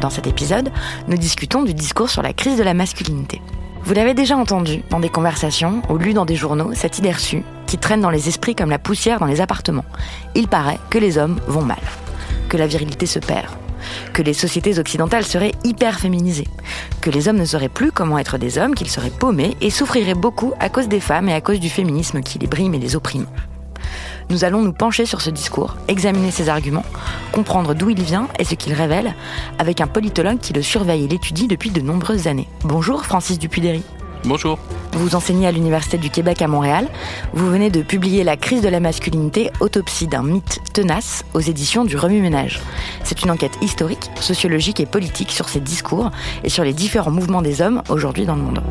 Dans cet épisode, nous discutons du discours sur la crise de la masculinité. Vous l'avez déjà entendu dans des conversations ou lu dans des journaux, cette idée reçue qui traîne dans les esprits comme la poussière dans les appartements. Il paraît que les hommes vont mal, que la virilité se perd, que les sociétés occidentales seraient hyper féminisées, que les hommes ne sauraient plus comment être des hommes, qu'ils seraient paumés et souffriraient beaucoup à cause des femmes et à cause du féminisme qui les brime et les opprime. Nous allons nous pencher sur ce discours, examiner ses arguments, comprendre d'où il vient et ce qu'il révèle, avec un politologue qui le surveille et l'étudie depuis de nombreuses années. Bonjour Francis Dupuy-Derry. Bonjour. Vous enseignez à l'Université du Québec à Montréal. Vous venez de publier La crise de la masculinité, autopsie d'un mythe tenace aux éditions du Remue-Ménage. C'est une enquête historique, sociologique et politique sur ces discours et sur les différents mouvements des hommes aujourd'hui dans le monde.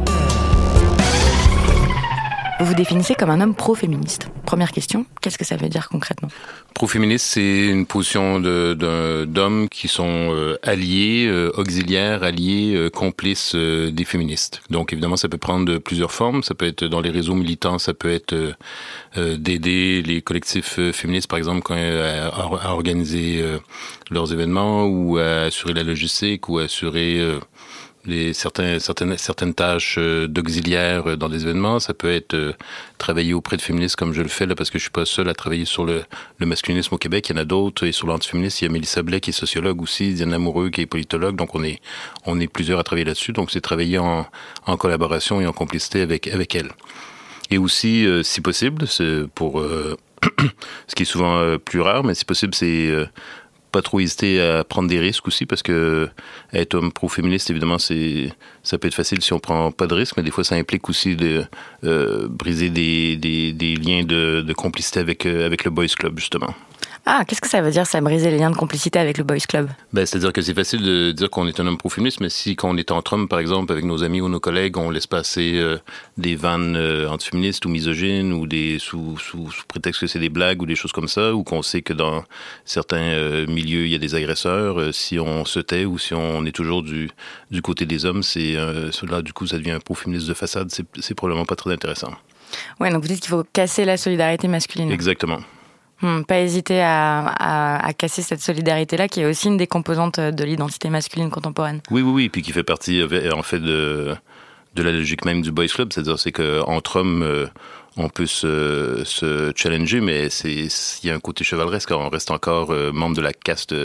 Vous vous définissez comme un homme pro-féministe. Première question, qu'est-ce que ça veut dire concrètement Pro-féministe, c'est une position d'hommes qui sont euh, alliés, euh, auxiliaires, alliés, euh, complices des féministes. Donc évidemment, ça peut prendre plusieurs formes. Ça peut être dans les réseaux militants, ça peut être d'aider les collectifs féministes, par exemple, à, organiser leurs événements ou à assurer la logistique ou assurer certaines, tâches euh, d'auxiliaire euh, dans des événements. Ça peut être euh, travailler auprès de féministes comme je le fais là, parce que je suis pas seul à travailler sur le, masculinisme au Québec. Il y en a d'autres. Et sur l'antiféminisme, il y a Mélissa Blais qui est sociologue aussi, Diane Amoureux qui est politologue. Donc on est, plusieurs à travailler là-dessus. Donc c'est travailler en, collaboration et en complicité avec, elle. Et aussi, si possible, c'est pour ce qui est souvent plus rare, mais si possible, c'est pas trop hésiter à prendre des risques aussi parce que être homme pro-féministe, évidemment, c'est ça peut être facile si on prend pas de risques, mais des fois, ça implique aussi de euh, briser des, des, liens de, de complicité avec, euh, avec le Boys Club, justement. Ah, qu'est-ce que ça veut dire, ça briser les liens de complicité avec le Boys Club? Ben, C'est-à-dire que c'est facile de dire qu'on est un homme pro-féministe, mais si quand on est entre hommes, par exemple, avec nos amis ou nos collègues, on laisse passer euh, des vannes euh, antiféministes ou misogynes ou des sous, sous, sous prétexte que c'est des blagues ou des choses comme ça, ou qu'on sait que dans certains euh, milieux, il y a des agresseurs, euh, si on se tait ou si on est toujours du, du côté des hommes, c'est là, du coup, ça devient un pro-féministe de façade, c'est c'est probablement pas très intéressant. Ouais, donc vous dites qu'il faut casser la solidarité masculine. Exactement. Hmm, pas hésiter à, à- casser cette solidarité-là, qui est aussi une des composantes de l'identité masculine contemporaine. Oui, oui, oui, puis qui fait partie euh, en fait de, de la logique même du boys club, c'est-à-dire c'est que entre hommes euh, on peut se, se challenger, mais il y a un côté chevaleresque, on reste encore euh, membre de la caste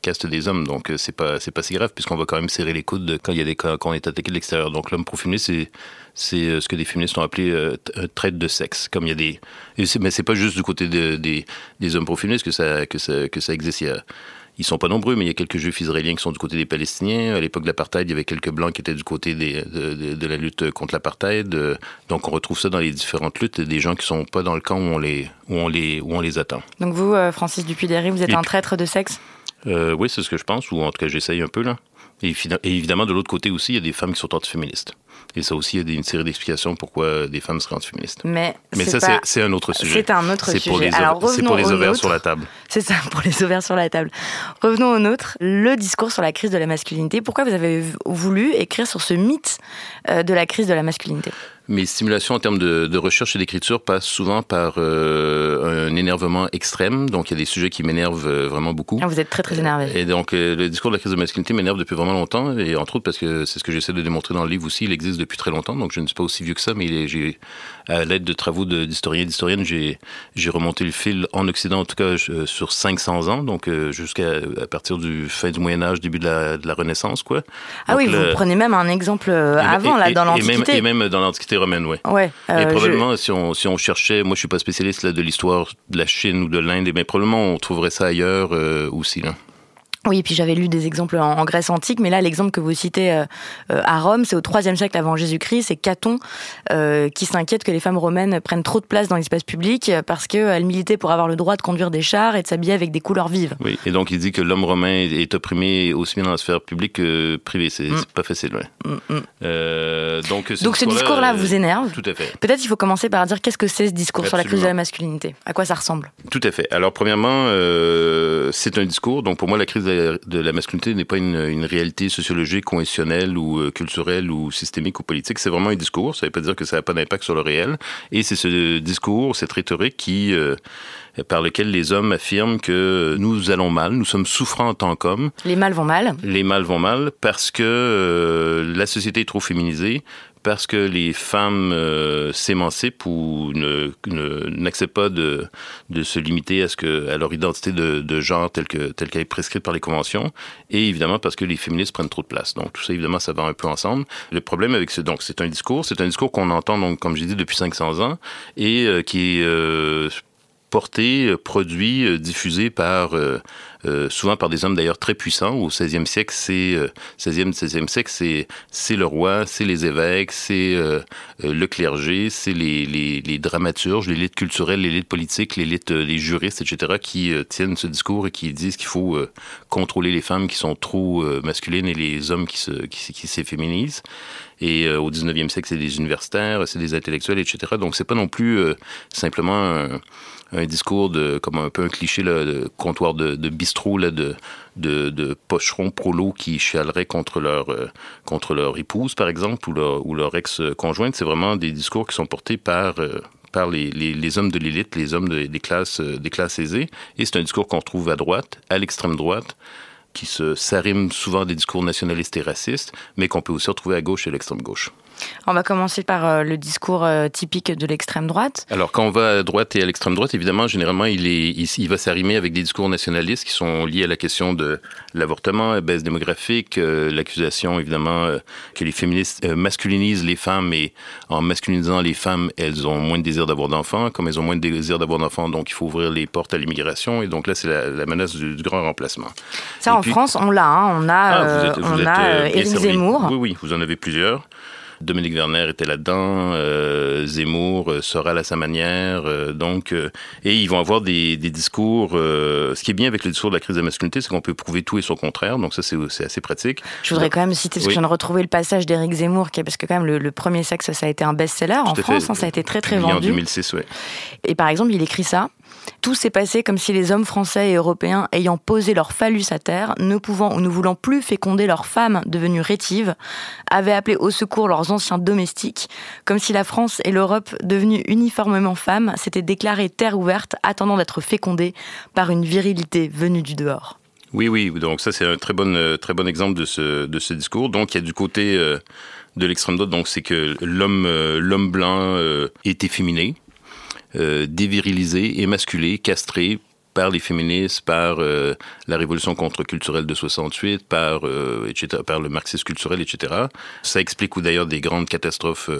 caste des hommes, donc c'est pas pas si grave puisqu'on va quand même serrer les coudes quand il y a des quand on est attaqué de l'extérieur. Donc l'homme pro-féministe c'est c'est euh, ce que des féministes ont appelé euh, euh, traite de sexe, comme il y a des mais c'est pas juste du côté de- des des hommes pro-féministes que ça que ça que ça existe. Il y a- ils sont pas nombreux, mais il y a quelques juifs israéliens qui sont du côté des Palestiniens. À l'époque de l'apartheid, il y avait quelques blancs qui étaient du côté des, de, de- de la lutte contre l'apartheid. Euh, Donc on retrouve ça dans les différentes luttes, des gens qui sont pas dans le camp où on les, où on les, où on les attend. Donc vous, Francis Dupuy-Derry, vous êtes Et un traître de sexe? Euh, oui, c'est ce que je pense, ou en tout cas j'essaye un peu là. Et, évidemment, de l'autre côté aussi, il y a des femmes qui sont antiféministes. Et ça aussi, il y a une série d'explications pourquoi des femmes seraient antiféministes. Mais, Mais ça, c'est un autre sujet. C'est un autre sujet. Pour les c'est pour les ovaires sur la table. C'est ça, pour les ovaires sur la table. Revenons au nôtre, le discours sur la crise de la masculinité. Pourquoi vous avez voulu écrire sur ce mythe euh, de la crise de la masculinité? Mes stimulations en termes de, recherche et d'écriture passent souvent par euh, un énervement extrême. Donc, il y a des sujets qui m'énervent euh, vraiment beaucoup. Ah, vous êtes très, très énervé. Et donc, euh, le discours de la crise de masculinité m'énerve depuis vraiment longtemps. Et entre autres parce que c'est ce que j'essaie de démontrer dans le livre aussi. Il existe depuis très longtemps. Donc, je ne suis pas aussi vieux que ça, mais j'ai, à l'aide de travaux d'historiens et d'historiennes, j'ai, remonté le fil en Occident, en tout cas, sur 500 ans. Donc, jusqu'à à partir du fin du Moyen-Âge, début de la, de la Renaissance, quoi. Ah oui, vous prenez même un exemple avant, là, dans l'Antiquité. Et même, et même dans l'Antiquité romaine, oui. Ouais, et euh, probablement, si, on, si on cherchait, moi je suis pas spécialiste là, de l'histoire de la Chine ou de l'Inde, mais probablement on trouverait ça ailleurs euh, aussi. Là. Oui, et puis j'avais lu des exemples en, Grèce antique, mais là, l'exemple que vous citez euh, euh, à Rome, c'est au IIIe siècle avant Jésus-Christ, c'est Caton euh, qui s'inquiète que les femmes romaines prennent trop de place dans l'espace public parce qu'elles militaient pour avoir le droit de conduire des chars et de s'habiller avec des couleurs vives. Oui, et donc il dit que l'homme romain est opprimé aussi bien dans la sphère publique que privée. C'est mm. pas facile, ouais. Mm, mm. donc, donc ce discours-là vous énerve Tout à fait. Peut-être il faut commencer par dire qu'est-ce que c'est ce discours sur la crise de la masculinité? À quoi ça ressemble? Tout à fait. Alors premièrement, c'est un discours. Donc pour moi, la crise de de la masculinité n'est pas une, une, réalité sociologique, cohérentionnelle ou euh, culturelle ou systémique ou politique. C'est vraiment un discours. Ça ne veut pas dire que ça n'a pas d'impact sur le réel. Et c'est ce discours, cette rhétorique qui euh, par lequel les hommes affirment que nous allons mal, nous sommes souffrants en tant qu'hommes. Les mâles vont mal. Les mâles vont mal parce que euh, la société est trop féminisée, parce que les femmes euh, s'émancipent ou n'acceptent pas de, de, se limiter à, ce que, à leur identité de, de genre telle qu'elle telle qu'elle est prescrite par les conventions, et évidemment parce que les féministes prennent trop de place. Donc tout ça, évidemment, ça va un peu ensemble. Le problème avec ce, donc c'est un discours, c'est un discours qu'on entend, donc, comme j'ai dit, depuis 500 ans, et euh, qui est euh, porté, euh, produit, euh, diffusé par euh, souvent par des hommes d'ailleurs très puissants. Au 16e siècle, c'est 16e, 16e siècle, c'est c'est le roi, c'est les évêques, c'est le clergé, c'est les, les, les, dramaturges, l'élite culturelle, l'élite politique, l'élite, les juristes, etc. qui tiennent ce discours et qui disent qu'il faut contrôler les femmes qui sont trop masculines et les hommes qui se qui, s'efféminisent. Et au 19e siècle, c'est des universitaires, c'est des intellectuels, etc. Donc c'est pas non plus simplement discours de comme un peu un cliché là, de comptoir de, bistrot de, de, pocherons prolos qui chialeraient contre leur euh, épouse par exemple ou leur ou leur ex conjointe c'est vraiment des discours qui sont portés par euh, les, hommes de l'élite, les hommes des classes euh, des classes aisées et c'est un discours qu'on trouve à droite, à l'extrême droite qui s'arrime souvent des discours nationalistes et racistes, mais qu'on peut aussi retrouver à gauche et à l'extrême gauche. On va commencer par euh, le discours euh, typique de l'extrême droite. Alors, quand on va à droite et à l'extrême droite, évidemment, généralement, il, est, il, va s'arrimer avec des discours nationalistes qui sont liés à la question de l'avortement, la baisse démographique, euh, l'accusation, évidemment, que les féministes masculinisent les femmes et en masculinisant les femmes, elles ont moins de désir d'avoir d'enfants. Comme elles ont moins de désir d'avoir d'enfants, donc il faut ouvrir les portes à l'immigration. Et donc là, c'est la, menace du, grand remplacement. Ça, en France, on l'a. Hein. On a, ah, on a Éric Zemmour. Oui, oui, vous en avez plusieurs. Dominique Werner était là-dedans, euh, Zemmour, euh, Soral à sa manière, euh, donc et ils vont avoir des, discours. ce qui est bien avec le discours de la crise de la masculinité, c'est qu'on peut prouver tout et son contraire, donc ça c'est assez pratique. Je voudrais quand même citer, parce que je viens de retrouver le passage d'Éric Zemmour, qui est, parce que quand même le, premier sexe, ça a été un best-seller en France, hein, ça a été très très vendu. En 2006, oui. Et par exemple, il écrit ça. Tout s'est passé comme si les hommes français et européens, ayant posé leur phallus à terre, ne pouvant ou ne voulant plus féconder leurs femmes devenues rétives, avaient appelé au secours leurs anciens domestiques, comme si la France et l'Europe, devenues uniformément femmes, s'étaient déclarées terre ouverte, attendant d'être fécondées par une virilité venue du dehors. Oui, oui, donc ça c'est un très bon, euh, exemple de ce, discours. Donc il y a du côté euh, de l'extrême droite, donc c'est que l'homme euh, blanc est efféminé, dévirilisé, émasculé, castré par les féministes, par euh, la révolution contre-culturelle de 68, par, euh, etc., par le marxisme culturel, etc. Ça explique d'ailleurs des grandes catastrophes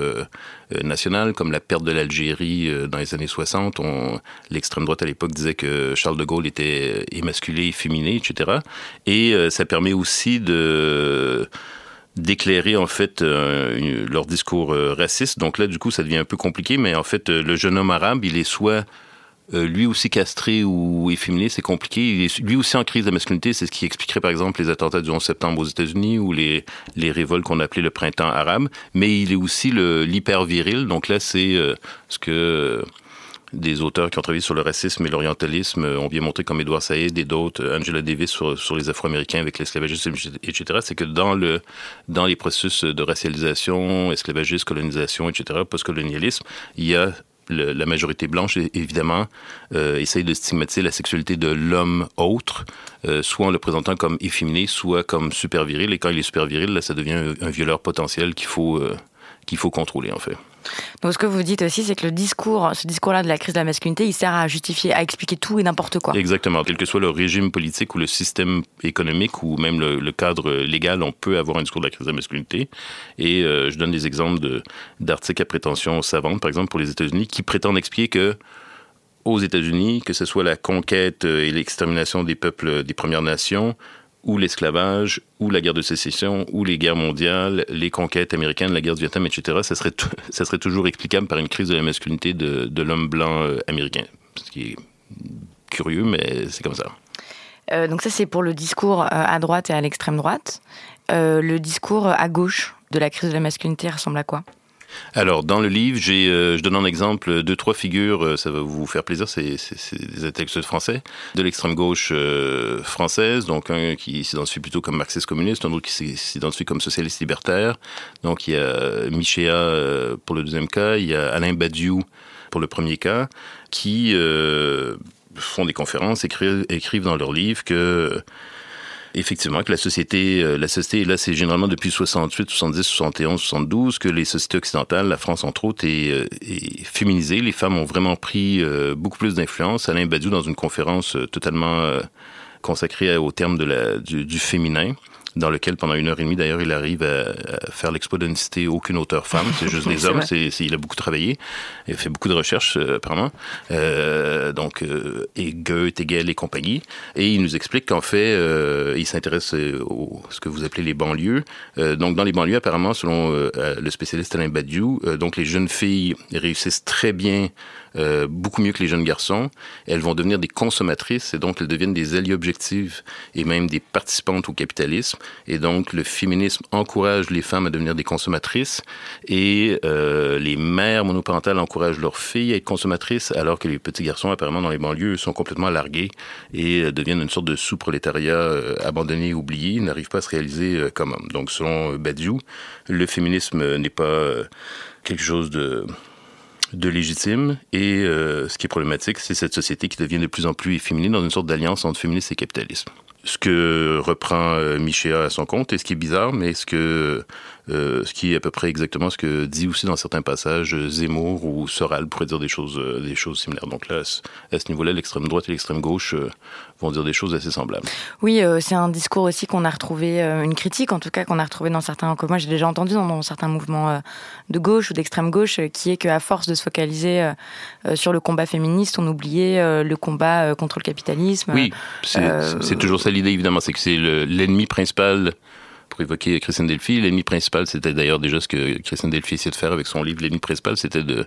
nationales, comme la perte de l'Algérie dans les années 60. L'extrême droite à l'époque disait que Charles de Gaulle était émasculé, féminé, etc. Et ça permet aussi de d'éclairer en fait euh, leur discours euh, raciste. Donc là, du coup, ça devient un peu compliqué, mais en fait, euh, le jeune homme arabe, il est soit euh, lui aussi castré ou efféminé, c'est compliqué. Il est lui aussi en crise de masculinité. C'est ce qui expliquerait, par exemple, les attentats du 11 septembre aux États-Unis ou les, les révoltes qu'on appelait le printemps arabe. Mais il est aussi l'hyper viril. Donc là, c'est euh, ce que des auteurs qui ont travaillé sur le racisme et l'orientalisme ont bien montré, comme Edward Said et d'autres, Angela Davis sur, les Afro-Américains avec l'esclavagisme, etc., c'est que dans, le, dans les processus de racialisation, esclavagisme, colonisation, etc., postcolonialisme, il y a la majorité blanche, évidemment, euh, essaye de stigmatiser la sexualité de l'homme autre, euh, soit en le présentant comme efféminé, soit comme super viril. Et quand il est super viril, là, ça devient un, violeur potentiel euh, qu'il faut contrôler, en fait. Donc ce que vous dites aussi, c'est que le discours, ce discours-là de la crise de la masculinité, il sert à justifier, à expliquer tout et n'importe quoi. Exactement. Quel que soit le régime politique ou le système économique ou même le, cadre légal, on peut avoir un discours de la crise de la masculinité. Et euh, je donne des exemples d'articles à prétention savante, par exemple pour les États-Unis, qui prétendent expliquer que aux États-Unis, que ce soit la conquête et l'extermination des peuples des Premières Nations, ou l'esclavage, ou la guerre de sécession, ou les guerres mondiales, les conquêtes américaines, la guerre du Vietnam, etc., ça serait, toujours explicable par une crise de la masculinité de, de l'homme blanc euh, américain. Ce qui est curieux, mais c'est comme ça. Euh, donc ça, c'est pour le discours euh, à droite et à l'extrême droite. le discours à gauche de la crise de la masculinité ressemble à quoi? Alors, dans le livre, euh, je donne un exemple, deux, trois figures, euh, ça va vous faire plaisir, c'est, des intellectuels français, de l'extrême gauche euh, française, donc un qui s'identifie plutôt comme marxiste-communiste, un autre qui s'identifie comme socialiste libertaire. Donc, il y a Michéa pour le deuxième cas, il y a Alain Badiou pour le premier cas, qui font des conférences, écrivent, écrivent dans leur livre que effectivement que la société, euh, la société, là, c'est généralement depuis 68, 70, 71, 72 que les sociétés occidentales, la France entre autres, est, euh, féminisée. Les femmes ont vraiment pris euh, beaucoup plus d'influence. Alain Badiou, dans une conférence totalement consacrée au terme du, du féminin, dans lequel pendant une heure et demie, d'ailleurs, il arrive à, faire l'expo de ne citer aucune auteur femme, c'est juste des hommes. C'est, il a beaucoup travaillé, il a fait beaucoup de recherches euh, apparemment. Euh, donc, euh, et Goethe, Hegel et compagnie. Et il nous explique qu'en fait, euh, il s'intéresse au ce que vous appelez les banlieues. donc, dans les banlieues, apparemment, selon le spécialiste Alain Badiou, donc les jeunes filles réussissent très bien euh, beaucoup mieux que les jeunes garçons. Elles vont devenir des consommatrices et donc elles deviennent des alliés objectives et même des participantes au capitalisme. Et donc le féminisme encourage les femmes à devenir des consommatrices et euh, les mères monoparentales encouragent leurs filles à être consommatrices alors que les petits garçons apparemment dans les banlieues sont complètement largués et euh, deviennent une sorte de sous-prolétariat euh, abandonné, oublié, n'arrivent pas à se réaliser euh, comme hommes. Donc selon Badiou, le féminisme n'est pas quelque chose de de légitime. Et euh, ce qui est problématique, c'est cette société qui devient de plus en plus féminine dans une sorte d'alliance entre féminisme et capitalisme. Ce que reprend euh, Michéa à son compte, et ce qui est bizarre, mais ce que ce qui est à peu près exactement ce que dit aussi dans certains passages Zemmour ou Soral pourrait dire des choses, des choses similaires. Donc là, à ce niveau-là, l'extrême droite et l'extrême gauche vont dire des choses assez semblables. Oui, euh, c'est un discours aussi qu'on a retrouvé, euh, une critique en tout cas qu'on a retrouvé dans certains, que moi j'ai déjà entendu dans, certains mouvements euh, de gauche ou d'extrême gauche, qui est qu'à force de se focaliser sur le combat féministe, on oubliait le combat contre le capitalisme. Oui, c'est toujours ça l'idée évidemment, c'est que c'est l'ennemi principal pour évoquer Christiane Delphi. L'ennemi principal, c'était d'ailleurs déjà ce que Christiane Delphi essayait de faire avec son livre. L'ennemi principal, c'était de,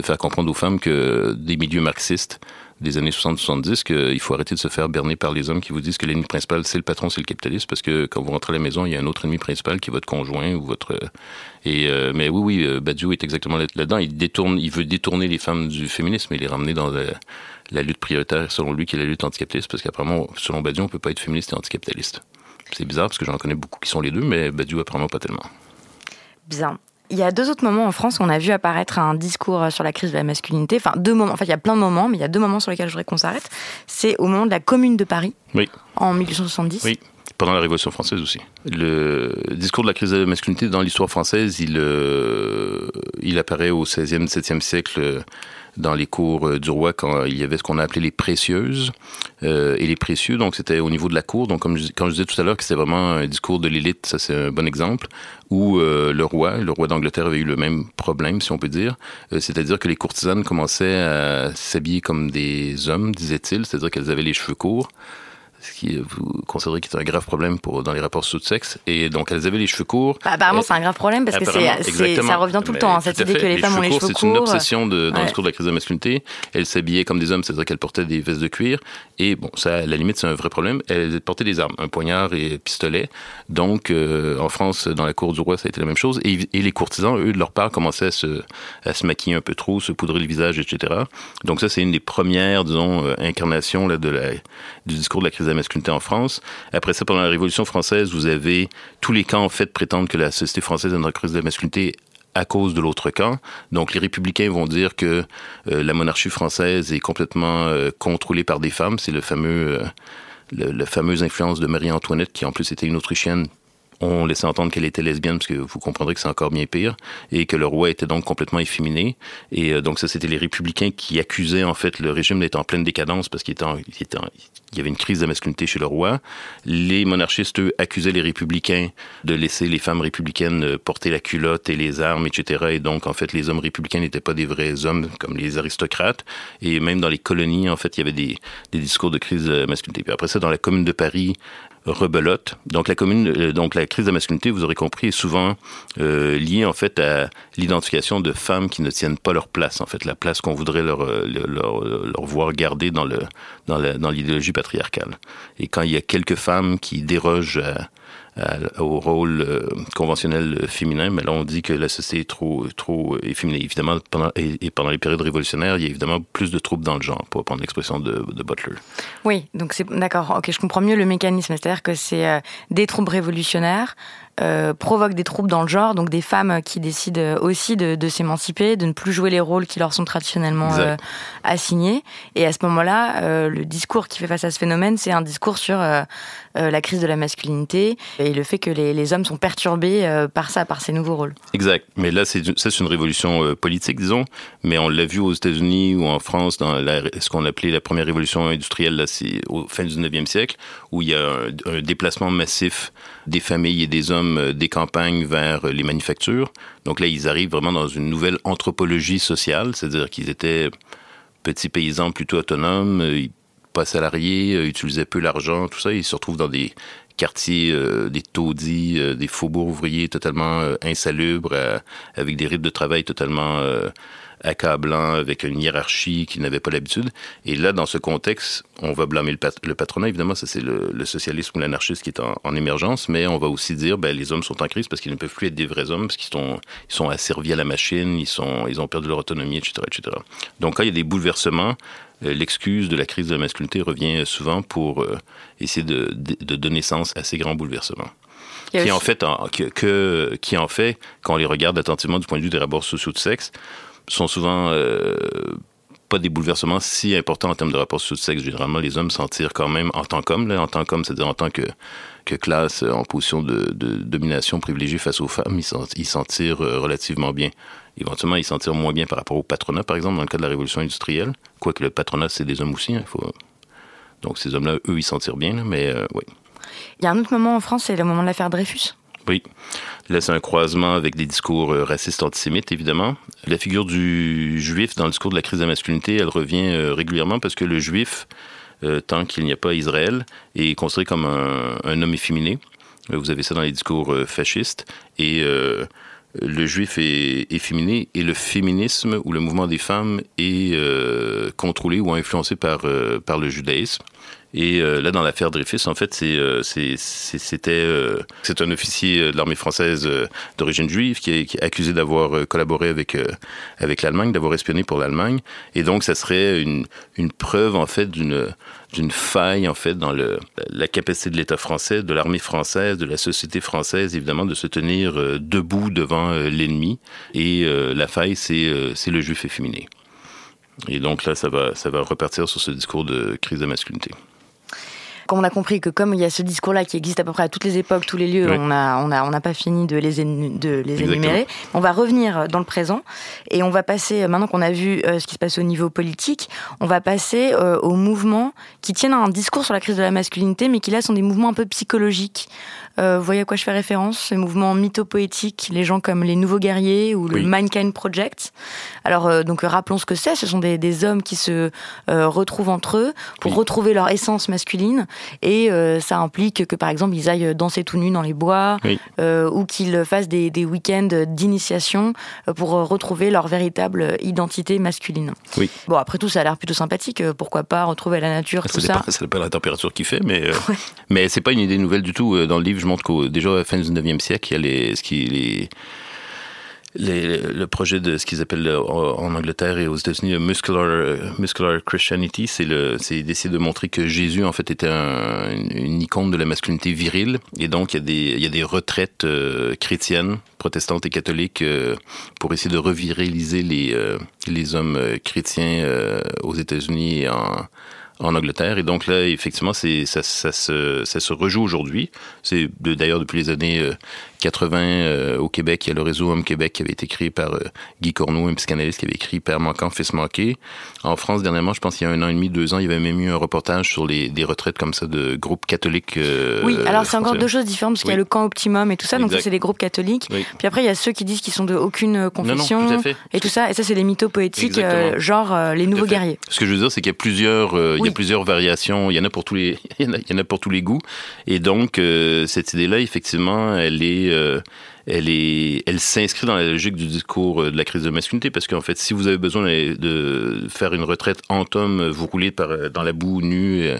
faire comprendre aux femmes que des milieux marxistes des années 60-70 qu'il faut arrêter de se faire berner par les hommes qui vous disent que l'ennemi principal, c'est le patron, c'est le capitalisme, parce que quand vous rentrez à la maison, il y a un autre ennemi principal qui est votre conjoint ou votre... Et, euh, mais oui, oui, euh, Badiou est exactement là-dedans. Il, veut détourner les femmes du féminisme et les ramener dans la, lutte prioritaire, selon lui, qui est la lutte anticapitaliste, parce qu'apparemment, selon Badiou, on peut pas être féministe et anticapitaliste. C'est bizarre, parce que j'en connais beaucoup qui sont les deux, mais Badiou, apparemment, pas tellement. Bien. Il y a deux autres moments en France où on a vu apparaître un discours sur la crise de la masculinité. Enfin, deux moments. En fait, il y a plein de moments, mais il y a deux moments sur lesquels je voudrais qu'on s'arrête. C'est au moment de la Commune de Paris, oui. en 1870. Oui, pendant la Révolution française aussi. Le discours de la crise de la masculinité dans l'histoire française, il, euh, il apparaît au 16e, 17e siècle dans les cours euh, du roi quand il y avait ce qu'on a appelé les précieuses euh, et les précieux. Donc c'était au niveau de la cour. Donc comme je, quand je disais tout à l'heure que c'était vraiment un discours de l'élite, ça c'est un bon exemple. Où euh, le roi, le roi d'Angleterre avait eu le même problème, si on peut dire. C'est-à-dire que les courtisanes commençaient à s'habiller comme des hommes, disait-il. C'est-à-dire qu'elles avaient les cheveux courts. Ce qui vous considérez qui est un grave problème pour dans les rapports sous-sexe. Et donc elles avaient les cheveux courts. Bah, apparemment, c'est un grave problème parce que ça revient tout le temps, hein, cette idée que les, femmes ont les cheveux courts. C'est une obsession de, dans le discours de la crise de la masculinité. Elles s'habillaient comme des hommes, c'est-à-dire qu'elles portaient des vestes de cuir. Et bon, ça, à la limite, c'est un vrai problème. Elles portaient des armes, un poignard et un pistolet. Donc, euh, en France, dans la cour du roi, ça a été la même chose. Et, les courtisans, eux, de leur part, commençaient à se, à se maquiller un peu trop, se poudrer le visage, etc. Donc ça, c'est une des premières, disons, euh, incarnations là, de la, du discours de la crise de la masculinité en France? Après ça, pendant la Révolution française, vous avez tous les camps, en fait, prétendent que la société française est une crise de la masculinité à cause de l'autre camp. Donc les républicains vont dire que euh, la monarchie française est complètement euh, contrôlée par des femmes. C'est le fameux, le, la fameuse influence de Marie-Antoinette, qui en plus était une Autrichienne on laissait entendre qu'elle était lesbienne, parce que vous comprendrez que c'est encore bien pire, et que le roi était donc complètement efféminé. Et euh, donc ça, c'était les républicains qui accusaient en fait le régime d'être en pleine décadence parce qu'il y avait une crise de masculinité chez le roi. Les monarchistes, eux, accusaient les républicains de laisser les femmes républicaines euh, porter la culotte et les armes, etc. Et donc, en fait, les hommes républicains n'étaient pas des vrais hommes comme les aristocrates. Et même dans les colonies, en fait, il y avait des, des discours de crise de masculinité. Puis après ça, dans la commune de Paris, rebelote. Donc la commune, euh, donc la crise de masculinité, vous aurez compris, est souvent euh, liée en fait à l'identification de femmes qui ne tiennent pas leur place, en fait, la place qu'on voudrait leur, euh, leur, leur, voir garder dans le dans l'idéologie patriarcale. Et quand il y a quelques femmes qui dérogent à, au rôle euh, conventionnel féminin, mais là on dit que la société est trop, trop efféminée. Évidemment, pendant, et, pendant les périodes révolutionnaires, il y a évidemment plus de troubles dans le genre, pour prendre l'expression de, de, Butler. Oui, donc c'est d'accord, ok, je comprends mieux le mécanisme, c'est-à-dire que c'est euh, des troubles révolutionnaires euh, provoquent des troubles dans le genre, donc des femmes qui décident aussi de, de s'émanciper, de ne plus jouer les rôles qui leur sont traditionnellement euh, assignés. Et à ce moment-là, euh, le discours qui fait face à ce phénomène, c'est un discours sur la crise de la masculinité et le fait que les, les hommes sont perturbés par ça, par ces nouveaux rôles. Exact. Mais là, c'est ça, c'est une révolution politique, disons. Mais on l'a vu aux États-Unis ou en France dans la, ce qu'on appelait la première révolution industrielle, là, c'est au fin du 19e siècle, où il y a un, un déplacement massif des familles et des hommes euh, des campagnes vers les manufactures. Donc là, ils arrivent vraiment dans une nouvelle anthropologie sociale, c'est-à-dire qu'ils étaient petits paysans plutôt autonomes, euh, pas salariés, euh, utilisaient peu l'argent, tout ça. Ils se retrouvent dans des quartiers, des taudis, des faubourgs ouvriers totalement insalubres, avec des rythmes de travail totalement accablant, avec une hiérarchie qui n'avait pas l'habitude. Et là, dans ce contexte, on va blâmer le, patronat. Évidemment, ça c'est le, socialisme ou l'anarchisme qui est en, émergence, mais on va aussi dire, ben, les hommes sont en crise parce qu'ils ne peuvent plus être des vrais hommes, parce qu'ils sont, ils sont asservis à la machine, ils, sont, ils ont perdu leur autonomie, etc., etc. Donc, quand il y a des bouleversements, euh, l'excuse de la crise de la masculinité revient souvent pour euh, essayer de, de, donner sens à ces grands bouleversements. Qui en, fait, que, qui en fait, quand on les regarde attentivement du point de vue des rapports sociaux de sexe, sont souvent euh, pas des bouleversements si importants en termes de rapports sous sexe. Généralement, les hommes s'en tirent quand même en tant qu'hommes, en tant qu'hommes, c'est-à-dire en tant que, que classe en position de, domination privilégiée face aux femmes, ils s'en tirent euh, relativement bien. Éventuellement, ils s'en tirent moins bien par rapport au patronat, par exemple, dans le cas de la révolution industrielle. Quoique le patronat, c'est des hommes aussi. Hein, faut... Donc ces hommes-là, eux, ils s'en tirent bien, mais euh, oui. Il y a un autre moment en France, c'est le moment de l'affaire Dreyfus? Oui. Là, c'est un croisement avec des discours euh, racistes antisémites, évidemment. La figure du juif dans le discours de la crise de la masculinité, elle revient euh, régulièrement parce que le juif, euh, tant qu'il n'y a pas Israël, est considéré comme un, homme efféminé. Vous avez ça dans les discours fascistes. Et le juif est efféminé et le féminisme ou le mouvement des femmes est contrôlé ou influencé par le judaïsme. Et euh, là, dans l'affaire Dreyfus, en fait, euh, c'était euh, c'est un officier de l'armée française d'origine juive qui est, qui est, accusé d'avoir collaboré avec avec l'Allemagne, d'avoir espionné pour l'Allemagne. Et donc, ça serait une, une preuve en fait d'une d'une faille en fait dans le, la capacité de l'État français, de l'armée française, de la société française, évidemment, de se tenir debout devant l'ennemi. Et la faille, c'est c'est le juif efféminé. Et donc là, ça va, ça va repartir sur ce discours de crise de masculinité. Comme on a compris que comme il y a ce discours-là qui existe à peu près à toutes les époques, tous les lieux, on n'a on a, on a pas fini de les, de les énumérer. On va revenir dans le présent et on va passer, maintenant qu'on a vu euh, ce qui se passe au niveau politique, on va passer euh, aux mouvements qui tiennent un discours sur la crise de la masculinité, mais qui là sont des mouvements un peu psychologiques. Euh, vous voyez à quoi je fais référence Ces mouvements mythopoétiques, les gens comme les Nouveaux Guerriers ou le Mankind Project. Alors, euh, donc rappelons ce que c'est. Ce sont des, des, hommes qui se euh, retrouvent entre eux pour retrouver leur essence masculine et ça implique que par exemple ils aillent danser tout nus dans les bois ou qu'ils fassent des, des week-ends d'initiation pour retrouver leur véritable identité masculine. Oui. Bon après tout ça a l'air plutôt sympathique, pourquoi pas retrouver la nature, ça tout ça. Ça dépend de la température qu'il fait, mais ouais. mais c'est pas une idée nouvelle du tout. Dans le livre, montre qu'au déjà la fin du 19e siècle, il y a les, ce les le projet de ce qu'ils appellent en Angleterre et aux États-Unis muscular, muscular Christianity, c'est d'essayer de montrer que Jésus en fait était un, une icône de la masculinité virile. Et donc il y a des, il y a des retraites euh, chrétiennes, protestantes et catholiques euh, pour essayer de reviriliser les, euh, les hommes chrétiens aux États-Unis et en, en Angleterre. Et donc là, effectivement, ça, ça, se, ça se rejoue aujourd'hui. C'est d'ailleurs depuis les années 80 euh, au Québec, il y a le réseau Homme Québec qui avait été créé par euh, Guy Corneau, un psychanalyste qui avait écrit Père manquant, fils manqué. En France, dernièrement, je pense qu'il y a un an et demi, deux ans, il y avait même eu un reportage sur les, des retraites comme ça de groupes catholiques. Euh, oui, alors c'est encore deux choses différentes parce qu'il y a le camp Optimum et tout ça, donc ça c'est des groupes catholiques. Puis après, il y a ceux qui disent qu'ils sont de aucune confession non, non, tout à fait. et tout ça. Et ça, c'est des mythos poétiques, genre les nouveaux guerriers. Ce que je veux dire, c'est qu'il y a plusieurs, il y a plusieurs variations. Il y en a pour tous les, il y en a, pour tous les goûts. Et donc cette idée-là, effectivement, elle est elle est, elle s'inscrit dans la logique du discours euh, de la crise de masculinité parce qu'en fait, si vous avez besoin de faire une retraite en tome, vous roulez par, euh, dans la boue nu, euh,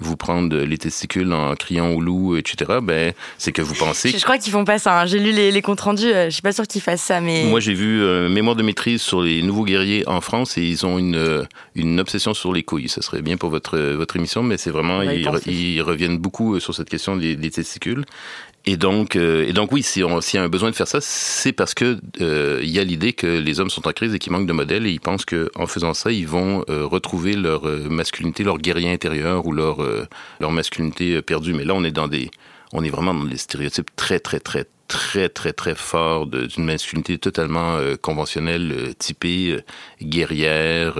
vous prendre les testicules en criant au loup, etc. Ben, c'est que vous pensez. Je, crois qu'ils font pas ça. Hein. J'ai lu les, les, comptes rendus. Je suis pas sûr qu'ils fassent ça, mais. Moi, j'ai vu mémoire de maîtrise sur les nouveaux guerriers en France et ils ont une une obsession sur les couilles. Ça serait bien pour votre votre émission, mais c'est vraiment ils, ils, reviennent beaucoup sur cette question des, des testicules. Et donc, euh, et donc oui, s'il y a un besoin de faire ça, c'est parce que euh, il y a l'idée que les hommes sont en crise et qu'ils manquent de modèles, et ils pensent qu'en faisant ça, ils vont euh, retrouver leur masculinité, leur guerrier intérieur ou leur leur masculinité perdue. Mais là, on est dans des, on est vraiment dans des stéréotypes très, très, très, très, très, très forts d'une masculinité totalement conventionnelle, typée, guerrière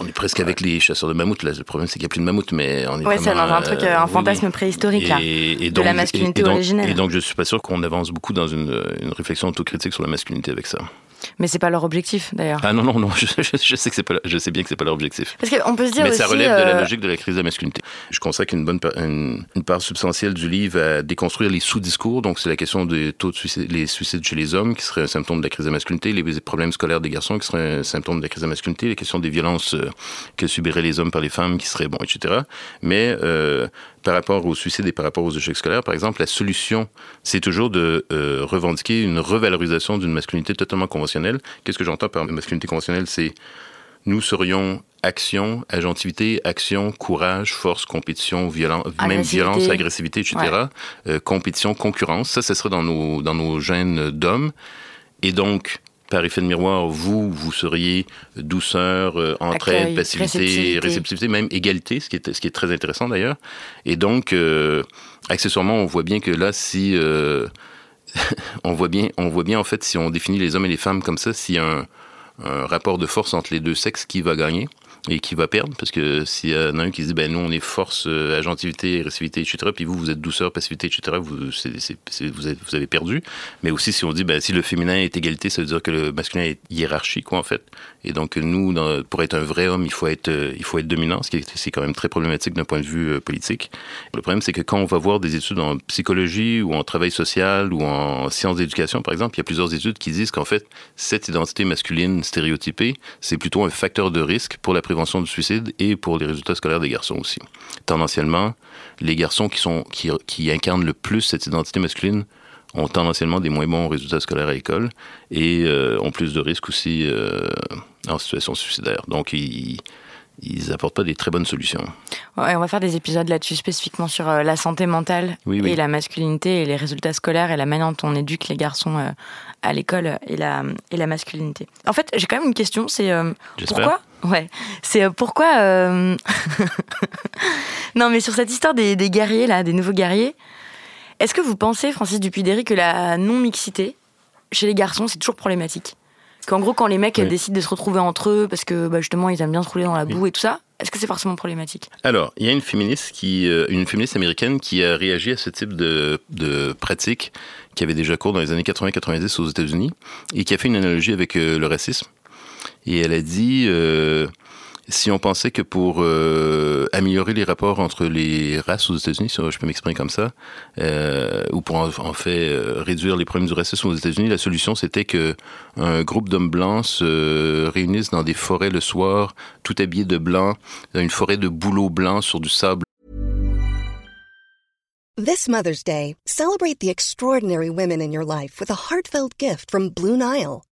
on est presque avec les chasseurs de mammouths. Là. Le problème, c'est qu'il n'y a plus de mammouths, mais on est ouais, c'est dans un truc, un fantasme préhistorique, là, et, de la masculinité et, et donc, originelle. Et donc, je suis pas sûr qu'on avance beaucoup dans une, une réflexion autocritique sur la masculinité avec ça. Mais c'est pas leur objectif d'ailleurs. Ah non non non, je, je, sais que c'est pas, je sais bien que c'est pas leur objectif. Parce qu'on peut se dire Mais aussi, ça relève de la euh, logique de la crise de la masculinité. Je consacre une bonne une, une part substantielle du livre à déconstruire les sous-discours. Donc c'est la question des taux de suicide, les suicides chez les hommes qui serait un symptôme de la crise de la masculinité, les problèmes scolaires des garçons qui seraient un symptôme de la crise de la masculinité, les questions des violences euh, que subiraient les hommes par les femmes qui seraient bon, etc. Mais euh, par rapport au suicide et par rapport aux échecs scolaires, par exemple, la solution, c'est toujours de euh, revendiquer une revalorisation d'une masculinité totalement conventionnelle. Qu'est-ce que j'entends par masculinité conventionnelle? C'est nous serions action, agentivité, action, courage, force, compétition, violence, même violence, agressivité, etc. Ouais. Euh, compétition, concurrence. Ça, ce serait dans nos, dans nos gènes d'hommes. Et donc, par effet de miroir, vous, vous seriez douceur, euh, entraide, Accueil, passivité, réceptivité. réceptivité. même égalité, ce qui est, ce qui est très intéressant d'ailleurs. Et donc, euh, accessoirement, on voit bien que là, si euh, on voit bien, on voit bien en fait, si on définit les hommes et les femmes comme ça, s'il y a un, un rapport de force entre les deux sexes, qui va gagner? Et qui va perdre parce que s'il y en a un qui se dit ben nous on est force euh, agentivité agressivité etc puis vous vous êtes douceur passivité etc vous vous, avez, perdu. Mais aussi si on dit ben si le féminin est égalité ça veut dire que le masculin est hiérarchique quoi en fait. Et donc nous pour être un vrai homme il faut être euh, il faut être dominant ce qui est, c'est quand même très problématique d'un point de vue euh, politique. Le problème c'est que quand on va voir des études en psychologie ou en travail social ou en sciences d'éducation par exemple il y a plusieurs études qui disent qu'en fait cette identité masculine stéréotypée c'est plutôt un facteur de risque pour la prévention du suicide et pour les résultats scolaires des garçons aussi. Tendanciellement, les garçons qui, sont, qui, qui incarnent le plus cette identité masculine ont tendanciellement des moins bons résultats scolaires à l'école et euh, ont plus de risques aussi euh, en situation suicidaire. Donc, ils ils apportent pas des très bonnes solutions. Ouais, on va faire des épisodes là-dessus spécifiquement sur euh, la santé mentale oui, oui. et la masculinité et les résultats scolaires et la manière dont on éduque les garçons euh, à l'école et la, et la masculinité. En fait, j'ai quand même une question, c'est euh, pourquoi Ouais, c'est pourquoi Non, mais sur cette histoire des, des, guerriers là, des nouveaux guerriers, est-ce que vous pensez Francis Dupuy-Derry que la non-mixité chez les garçons, c'est toujours problématique? Qu'en gros, quand les mecs oui. décident de se retrouver entre eux parce que bah, justement ils aiment bien se rouler dans la boue oui. et tout ça, est-ce que c'est forcément problématique? Alors, il y a une féministe qui, euh, une féministe américaine qui a réagi à ce type de, de pratique qui avait déjà cours dans les années 80-90 aux États-Unis et qui a fait une analogie avec euh, le racisme. Et elle a dit, euh, si on pensait que pour euh, améliorer les rapports entre les races aux États-Unis, si je peux m'exprimer comme ça, euh, ou pour en, fait euh, réduire les problèmes du racisme aux États-Unis, la solution c'était que un groupe d'hommes blancs se réunissent dans des forêts le soir, tout habillés de blanc, dans une forêt de bouleaux blancs sur du sable. This Mother's Day, celebrate the extraordinary women in your life with a heartfelt gift from Blue Nile.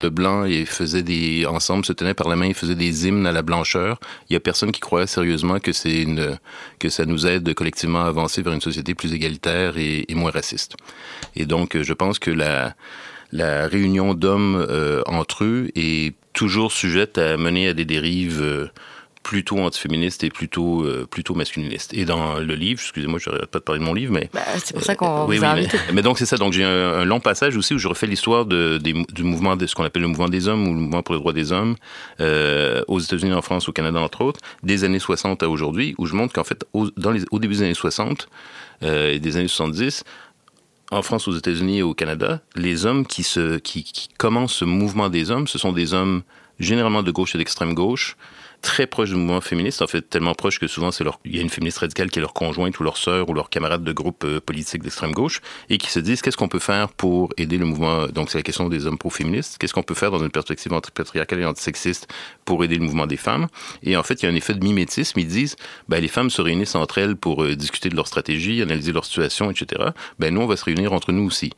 De blanc et faisaient des ensemble se tenaient par la main et faisaient des hymnes à la blancheur. Il y a personne qui croyait sérieusement que c'est une que ça nous aide collectivement à avancer vers une société plus égalitaire et, moins raciste. Et donc je pense que la la réunion d'hommes euh, entre eux est toujours sujette à mener à des dérives euh, plutôt antiféministe et plutôt euh, plutôt masculiniste. Et dans le livre, excusez-moi, je n'arrête pas de parler de mon livre, mais bah, c'est pour ça qu'on oui, vous a invité. Mais, mais, donc c'est ça. Donc j'ai un, un, long passage aussi où je refais l'histoire de, des, du mouvement de ce qu'on appelle le mouvement des hommes ou le mouvement pour les droits des hommes euh, aux États-Unis, en France, au Canada entre autres, des années 60 à aujourd'hui, où je montre qu'en fait au, dans les, au début des années 60 euh, et des années 70 en France, aux États-Unis et au Canada, les hommes qui, se, qui, qui commencent ce mouvement des hommes, ce sont des hommes généralement de gauche et d'extrême gauche, très proche du mouvement féministe, en fait tellement proche que souvent c'est leur, il y a une féministe radicale qui est leur conjointe ou leur sœur ou leur camarade de groupe euh, politique d'extrême gauche et qui se disent qu'est-ce qu'on peut faire pour aider le mouvement? Donc c'est la question des hommes pro-féministes. Qu'est-ce qu'on peut faire dans une perspective antipatriarcale et antisexiste pour aider le mouvement des femmes? Et en fait, il y a un effet de mimétisme. Ils disent ben, les femmes se réunissent entre elles pour euh, discuter de leur stratégie, analyser leur situation, etc. Ben nous, on va se réunir entre nous aussi.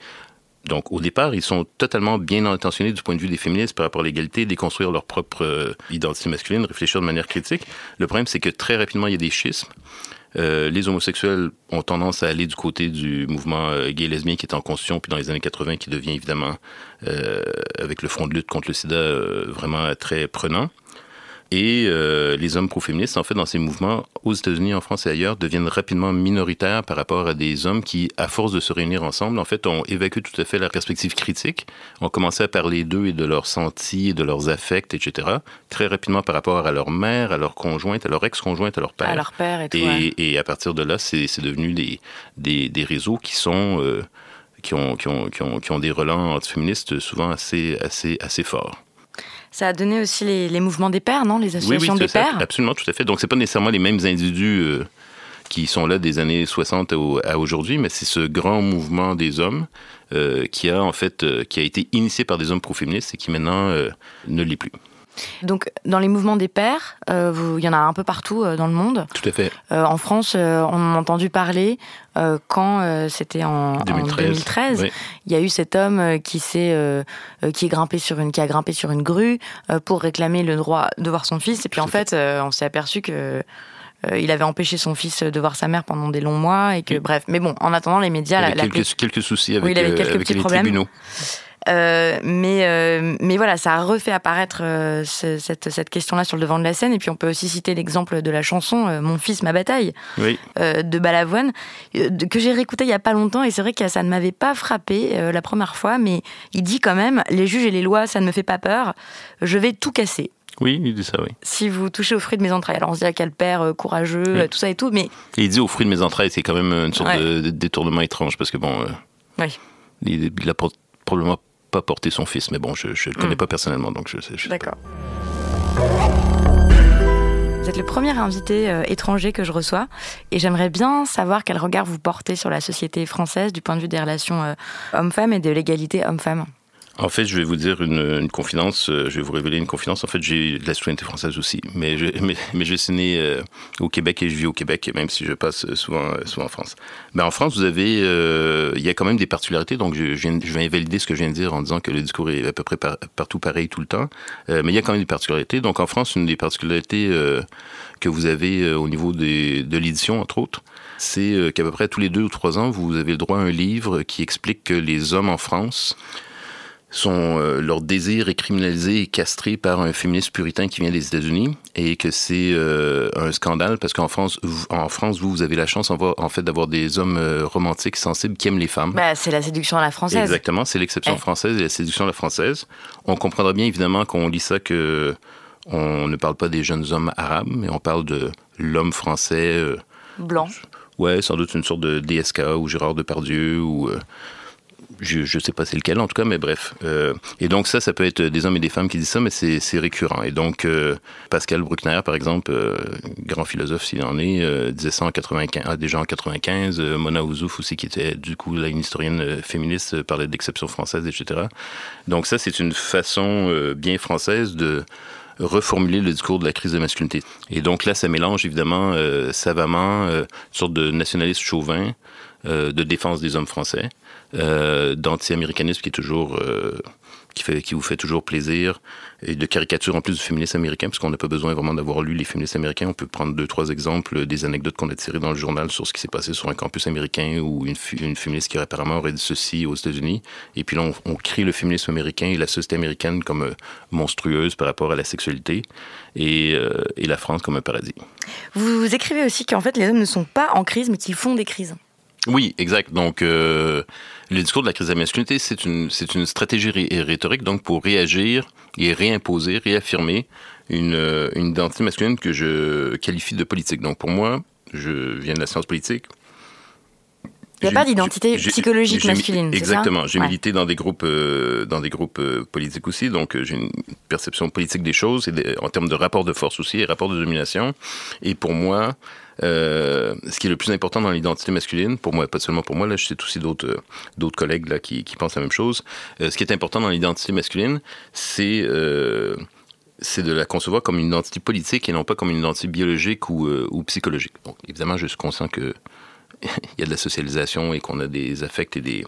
Donc, au départ, ils sont totalement bien intentionnés du point de vue des féministes par rapport à l'égalité, déconstruire leur propre euh, identité masculine, réfléchir de manière critique. Le problème, c'est que très rapidement, il y a des schismes. Euh, les homosexuels ont tendance à aller du côté du mouvement euh, gay-lesbien qui est en constitution, puis dans les années 80, qui devient évidemment, avec le front de lutte contre le sida, vraiment très prenant. Et euh, les hommes pro-féministes, en fait, dans ces mouvements, aux États-Unis, en France et ailleurs, deviennent rapidement minoritaires par rapport à des hommes qui, à force de se réunir ensemble, en fait, ont évacué tout à fait la perspective critique, ont commencé à parler d'eux et de leurs sentis, de leurs affects, etc., très rapidement par rapport à leur mère, à leur conjointe, à leur ex-conjointe, à leur père. À leur père et tout. Et, ouais. et à partir de là, c'est devenu des, des, des, réseaux qui sont... Euh, qui ont, qui, ont, qui, ont, qui ont des relents antiféministes souvent assez, assez, assez forts. Ça a donné aussi les, les mouvements des pères, non? Les associations oui, oui, des ça, pères Absolument, tout à fait. Donc, c'est pas nécessairement les mêmes individus euh, qui sont là des années 60 au, à aujourd'hui, mais c'est ce grand mouvement des hommes euh, qui a en fait euh, qui a été initié par des hommes pro-féministes et qui maintenant ne l'est plus. Donc, dans les mouvements des pères, euh, vous, il y en a un peu partout euh, dans le monde. Tout à fait. Euh, en France, on en a entendu parler quand c'était en 2013. En 2013 oui. Il y a eu cet homme qui s'est, qui est grimpé sur une, qui a grimpé sur une grue pour réclamer le droit de voir son fils. Et puis, Tout en fait, on s'est aperçu que il avait empêché son fils de voir sa mère pendant des longs mois et que Oui. bref. Mais bon, en attendant les médias, Il la, avait la quelques, quelques soucis avec, Oui, il avait quelques avec petits les problèmes. tribunaux. Euh, mais, euh, mais voilà, ça a refait apparaître euh, ce- cette, cette question-là sur le devant de la scène. Et puis on peut aussi citer l'exemple de la chanson Mon fils, ma bataille Oui. de Balavoine, que j'ai réécouté il y a pas longtemps. Et c'est vrai que ça ne m'avait pas frappé la première fois, mais il dit quand même Les juges et les lois, ça ne me fait pas peur. Je vais tout casser. Oui, il dit ça, oui. Si vous touchez aux fruits de mes entrailles. Alors on se dit à quel père courageux, Oui. tout ça et tout, mais Et il dit au fruit de mes entrailles, c'est quand même une sorte Ouais. de, de détournement étrange parce que bon, oui, il, il a pro- probablement pas porté son fils, mais bon, je, je le connais Mm. pas personnellement, donc je sais. d'accord. Vous êtes le premier invité euh, étranger que je reçois et j'aimerais bien savoir quel regard vous portez sur la société française du point de vue des relations euh, hommes-femmes et de l'égalité homme-femme. En fait, je vais vous dire une, confidence, euh, je vais vous révéler une confidence. En fait, j'ai de la citoyenneté française aussi, mais je, mais, je suis né euh, au Québec et je vis au Québec, même si je passe souvent, souvent en France. Mais en France, vous avez, il y a quand même des particularités, donc je, je, viens, je vais invalider ce que je viens de dire en disant que le discours est à peu près partout pareil tout le temps, mais il y a quand même des particularités. Donc en France, une des particularités que vous avez au niveau des, de l'édition, entre autres, c'est qu'à peu près tous les deux ou trois ans, vous avez le droit à un livre qui explique que les hommes en France son, euh, leur désir est criminalisé et castré par un féministe puritain qui vient des États-Unis et que c'est euh, un scandale parce qu'en France, vous, en France, vous, vous avez la chance en, fait d'avoir des hommes euh, romantiques, sensibles qui aiment les femmes. Bah, c'est la séduction à la française. Exactement, c'est l'exception eh. française et la séduction à la française. On comprendra bien évidemment qu'on lit ça que on ne parle pas des jeunes hommes arabes, mais on parle de l'homme français blanc. Ouais, sans doute une sorte de DSK ou Gérard Depardieu ou je ne sais pas c'est lequel en tout cas, mais bref. Euh, et donc ça, ça peut être des hommes et des femmes qui disent ça, mais c'est récurrent. Et donc euh, Pascal Bruckner, par exemple, euh, grand philosophe s'il en est, disait ça en 95, ah, déjà en 95. Mona Ouzouf aussi, qui était du coup une historienne féministe, parlait d'exception française, etc. Donc ça, c'est une façon bien française de reformuler le discours de la crise de masculinité. Et donc là, ça mélange évidemment savamment une sorte de nationaliste chauvin de défense des hommes français euh, d'anti-américanisme qui est toujours euh, qui, vous fait toujours plaisir, et de caricature en plus du féministe américain, parce qu'on n'a pas besoin vraiment d'avoir lu les féministes américains. On peut prendre deux, trois exemples des anecdotes qu'on a tirées dans le journal sur ce qui s'est passé sur un campus américain ou une, une féministe qui apparemment aurait dit ceci aux États-Unis. Et puis là, on, on, crie le féminisme américain et la société américaine comme euh, monstrueuse par rapport à la sexualité et, et la France comme un paradis. Vous écrivez aussi qu'en fait, les hommes ne sont pas en crise, mais qu'ils font des crises. Oui, exact. Donc, euh, le discours de la crise de la masculinité, c'est une, c'est une stratégie rhétorique donc pour réagir et réimposer, réaffirmer une, euh, une identité masculine que je qualifie de politique. Donc, pour moi, je viens de la science politique. Il n'y a pas d'identité psychologique masculine. Exactement. J'ai milité dans des groupes, euh, dans des groupes politiques aussi, donc j'ai une perception politique des choses et en termes de rapport de force aussi et rapport de domination. Et pour moi, euh, ce qui est le plus important dans l'identité masculine, pour moi, pas seulement pour moi, là, je sais aussi d'autres, euh, d'autres collègues là, qui, pensent la même chose. Euh, ce qui est important dans l'identité masculine, c'est c'est de la concevoir comme une identité politique et non pas comme une identité biologique ou, ou psychologique. Donc, évidemment, je suis conscient que il y a de la socialisation et qu'on a des affects et des,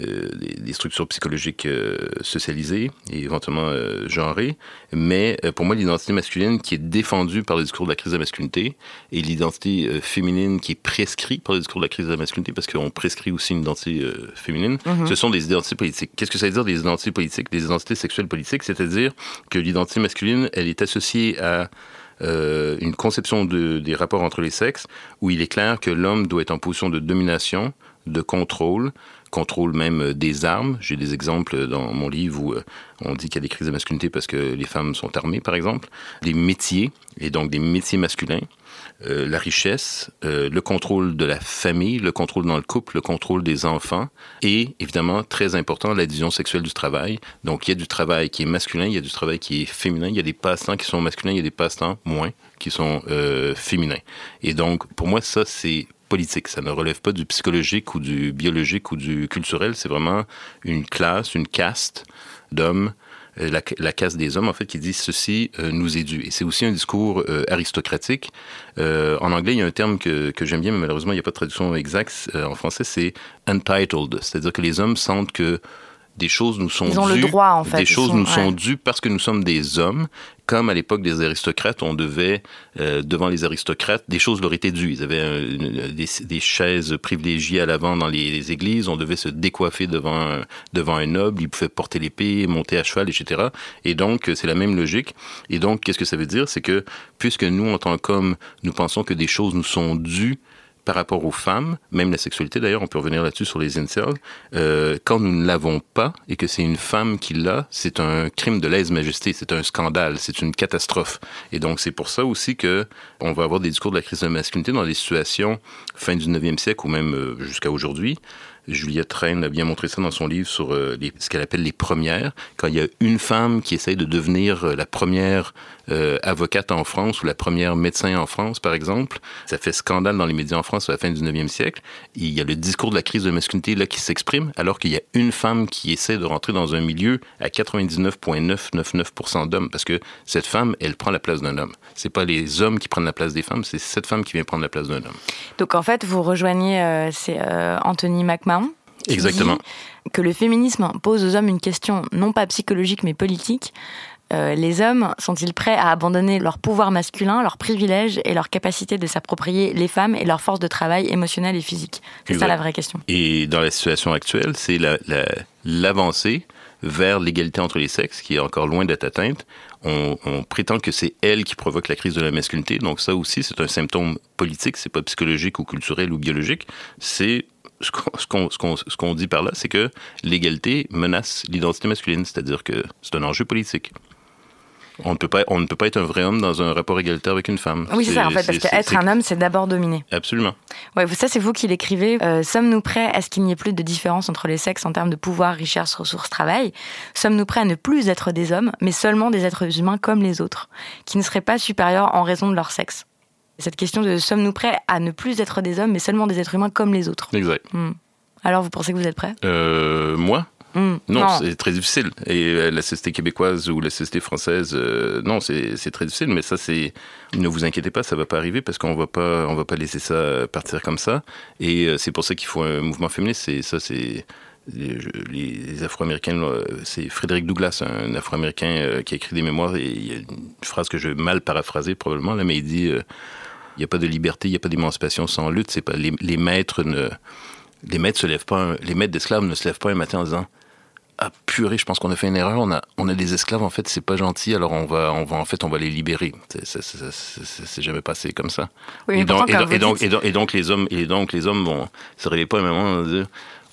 euh, des, structures psychologiques euh, socialisées et éventuellement euh, genrées. Mais pour moi, l'identité masculine qui est défendue par le discours de la crise de la masculinité et l'identité féminine qui est prescrite par le discours de la crise de la masculinité, parce qu'on prescrit aussi une identité féminine, mm-hmm. ce sont des identités politiques. Qu'est-ce que ça veut dire des identités politiques, des identités sexuelles politiques? C'est-à-dire que l'identité masculine, elle est associée à euh, une conception de, des rapports entre les sexes où il est clair que l'homme doit être en position de domination, de contrôle, contrôle même des armes. J'ai des exemples dans mon livre où euh, on dit qu'il y a des crises de masculinité parce que les femmes sont armées, par exemple. Des métiers, et donc des métiers masculins. Euh, la richesse, euh, le contrôle de la famille, le contrôle dans le couple, le contrôle des enfants et évidemment, très important, la division sexuelle du travail. Donc, il y a du travail qui est masculin, il y a du travail qui est féminin, il y a des passe-temps qui sont masculins, il y a des passe-temps moins qui sont euh, féminins. Et donc, pour moi, ça, c'est politique. Ça ne relève pas du psychologique ou du biologique ou du culturel. C'est vraiment une classe, une caste d'hommes euh, la, la, caste des hommes, en fait, qui dit ceci euh, nous est dû. Et c'est aussi un discours euh, aristocratique. en anglais, il y a un terme que, que j'aime bien, mais malheureusement, il n'y a pas de traduction exacte en français, c'est entitled. C'est-à-dire que les hommes sentent que des choses nous sont Ils ont le droit, en fait. Des choses nous sont dues parce que nous sommes des hommes. Comme à l'époque des aristocrates, on devait, euh, devant les aristocrates, des choses leur étaient dues. Ils avaient des, des, chaises privilégiées à l'avant dans les, églises. On devait se décoiffer devant, devant un noble. Ils pouvaient porter l'épée, monter à cheval, etc. Et donc, c'est la même logique. Et donc, qu'est-ce que ça veut dire? C'est que puisque nous, en tant qu'hommes, nous pensons que des choses nous sont dues, par rapport aux femmes, même la sexualité d'ailleurs, on peut revenir là-dessus sur les incels, euh, quand nous ne l'avons pas et que c'est une femme qui l'a, c'est un crime de lèse-majesté, c'est un scandale, c'est une catastrophe. Et donc c'est pour ça aussi que on va avoir des discours de la crise de la masculinité dans des situations fin du 9e siècle ou même euh, jusqu'à aujourd'hui, Juliette Reine a bien montré ça dans son livre sur euh, ce qu'elle appelle les premières. Quand il y a une femme qui essaye de devenir euh, la première euh, avocate en France ou la première médecin en France, par exemple, ça fait scandale dans les médias en France à la fin du 19e siècle. Il y a le discours de la crise de masculinité là qui s'exprime, alors qu'il y a une femme qui essaie de rentrer dans un milieu à 99,999% d'hommes, parce que cette femme, elle prend la place d'un homme. C'est pas les hommes qui prennent la place des femmes, c'est cette femme qui vient prendre la place d'un homme. Donc en fait, vous rejoignez, Anthony McMahon. Exactement. Que le féminisme pose aux hommes une question non pas psychologique mais politique. Euh, les hommes sont-ils prêts à abandonner leur pouvoir masculin, leurs privilèges et leur capacité de s'approprier les femmes et leur force de travail émotionnelle et physique C'est ça la vraie question. Et dans la situation actuelle, c'est la- la- l'avancée vers l'égalité entre les sexes qui est encore loin d'être atteinte. On, on prétend que c'est elle qui provoque la crise de la masculinité. Donc ça aussi, c'est un symptôme politique. C'est pas psychologique ou culturel ou biologique. C'est ce qu'on dit par là, c'est que l'égalité menace l'identité masculine. C'est-à-dire que c'est un enjeu politique. On ne, peut pas, on ne peut pas être un vrai homme dans un rapport égalitaire avec une femme. Oui, c'est ça en fait, parce qu'être un homme, c'est d'abord dominer. Absolument. Ouais, ça c'est vous qui l'écrivez. Euh, Sommes-nous prêts à ce qu'il n'y ait plus de différence entre les sexes en termes de pouvoir, richesse, ressources, travail? Sommes-nous prêts à ne plus être des hommes, mais seulement des êtres humains comme les autres, qui ne seraient pas supérieurs en raison de leur sexe? Cette question de sommes-nous prêts à ne plus être des hommes, mais seulement des êtres humains comme les autres Exact. Hmm. Alors vous pensez que vous êtes prêts? Euh, moi? Hmm. Non, c'est très difficile. Et euh, la société québécoise ou la société française, euh, non, c'est très difficile. Mais ça, c'est ne vous inquiétez pas, ça va pas arriver parce qu'on va pas, on va pas laisser ça partir comme ça. Et c'est pour ça qu'il faut un mouvement féministe. C'est ça, c'est les, Afro-Américains. C'est Frédéric Douglass, un Afro-Américain qui a écrit des mémoires. Et il y a une phrase que je vais mal paraphraser probablement là, mais il dit euh, il n'y a pas de liberté, il n'y a pas d'émancipation sans lutte. C'est pas les, les maîtres ne les maîtres se lèvent pas, un- les maîtres d'esclaves ne se lèvent pas un matin en disant ah purée, je pense qu'on a fait une erreur. On a, on a des esclaves en fait, c'est pas gentil. Alors on va, on va en fait, on va les libérer. C'est- jamais passé comme ça. Oui, et, donc, et, donc, et, donc, dites- et donc- et donc les hommes, et donc les hommes vont se réveiller pas un moment.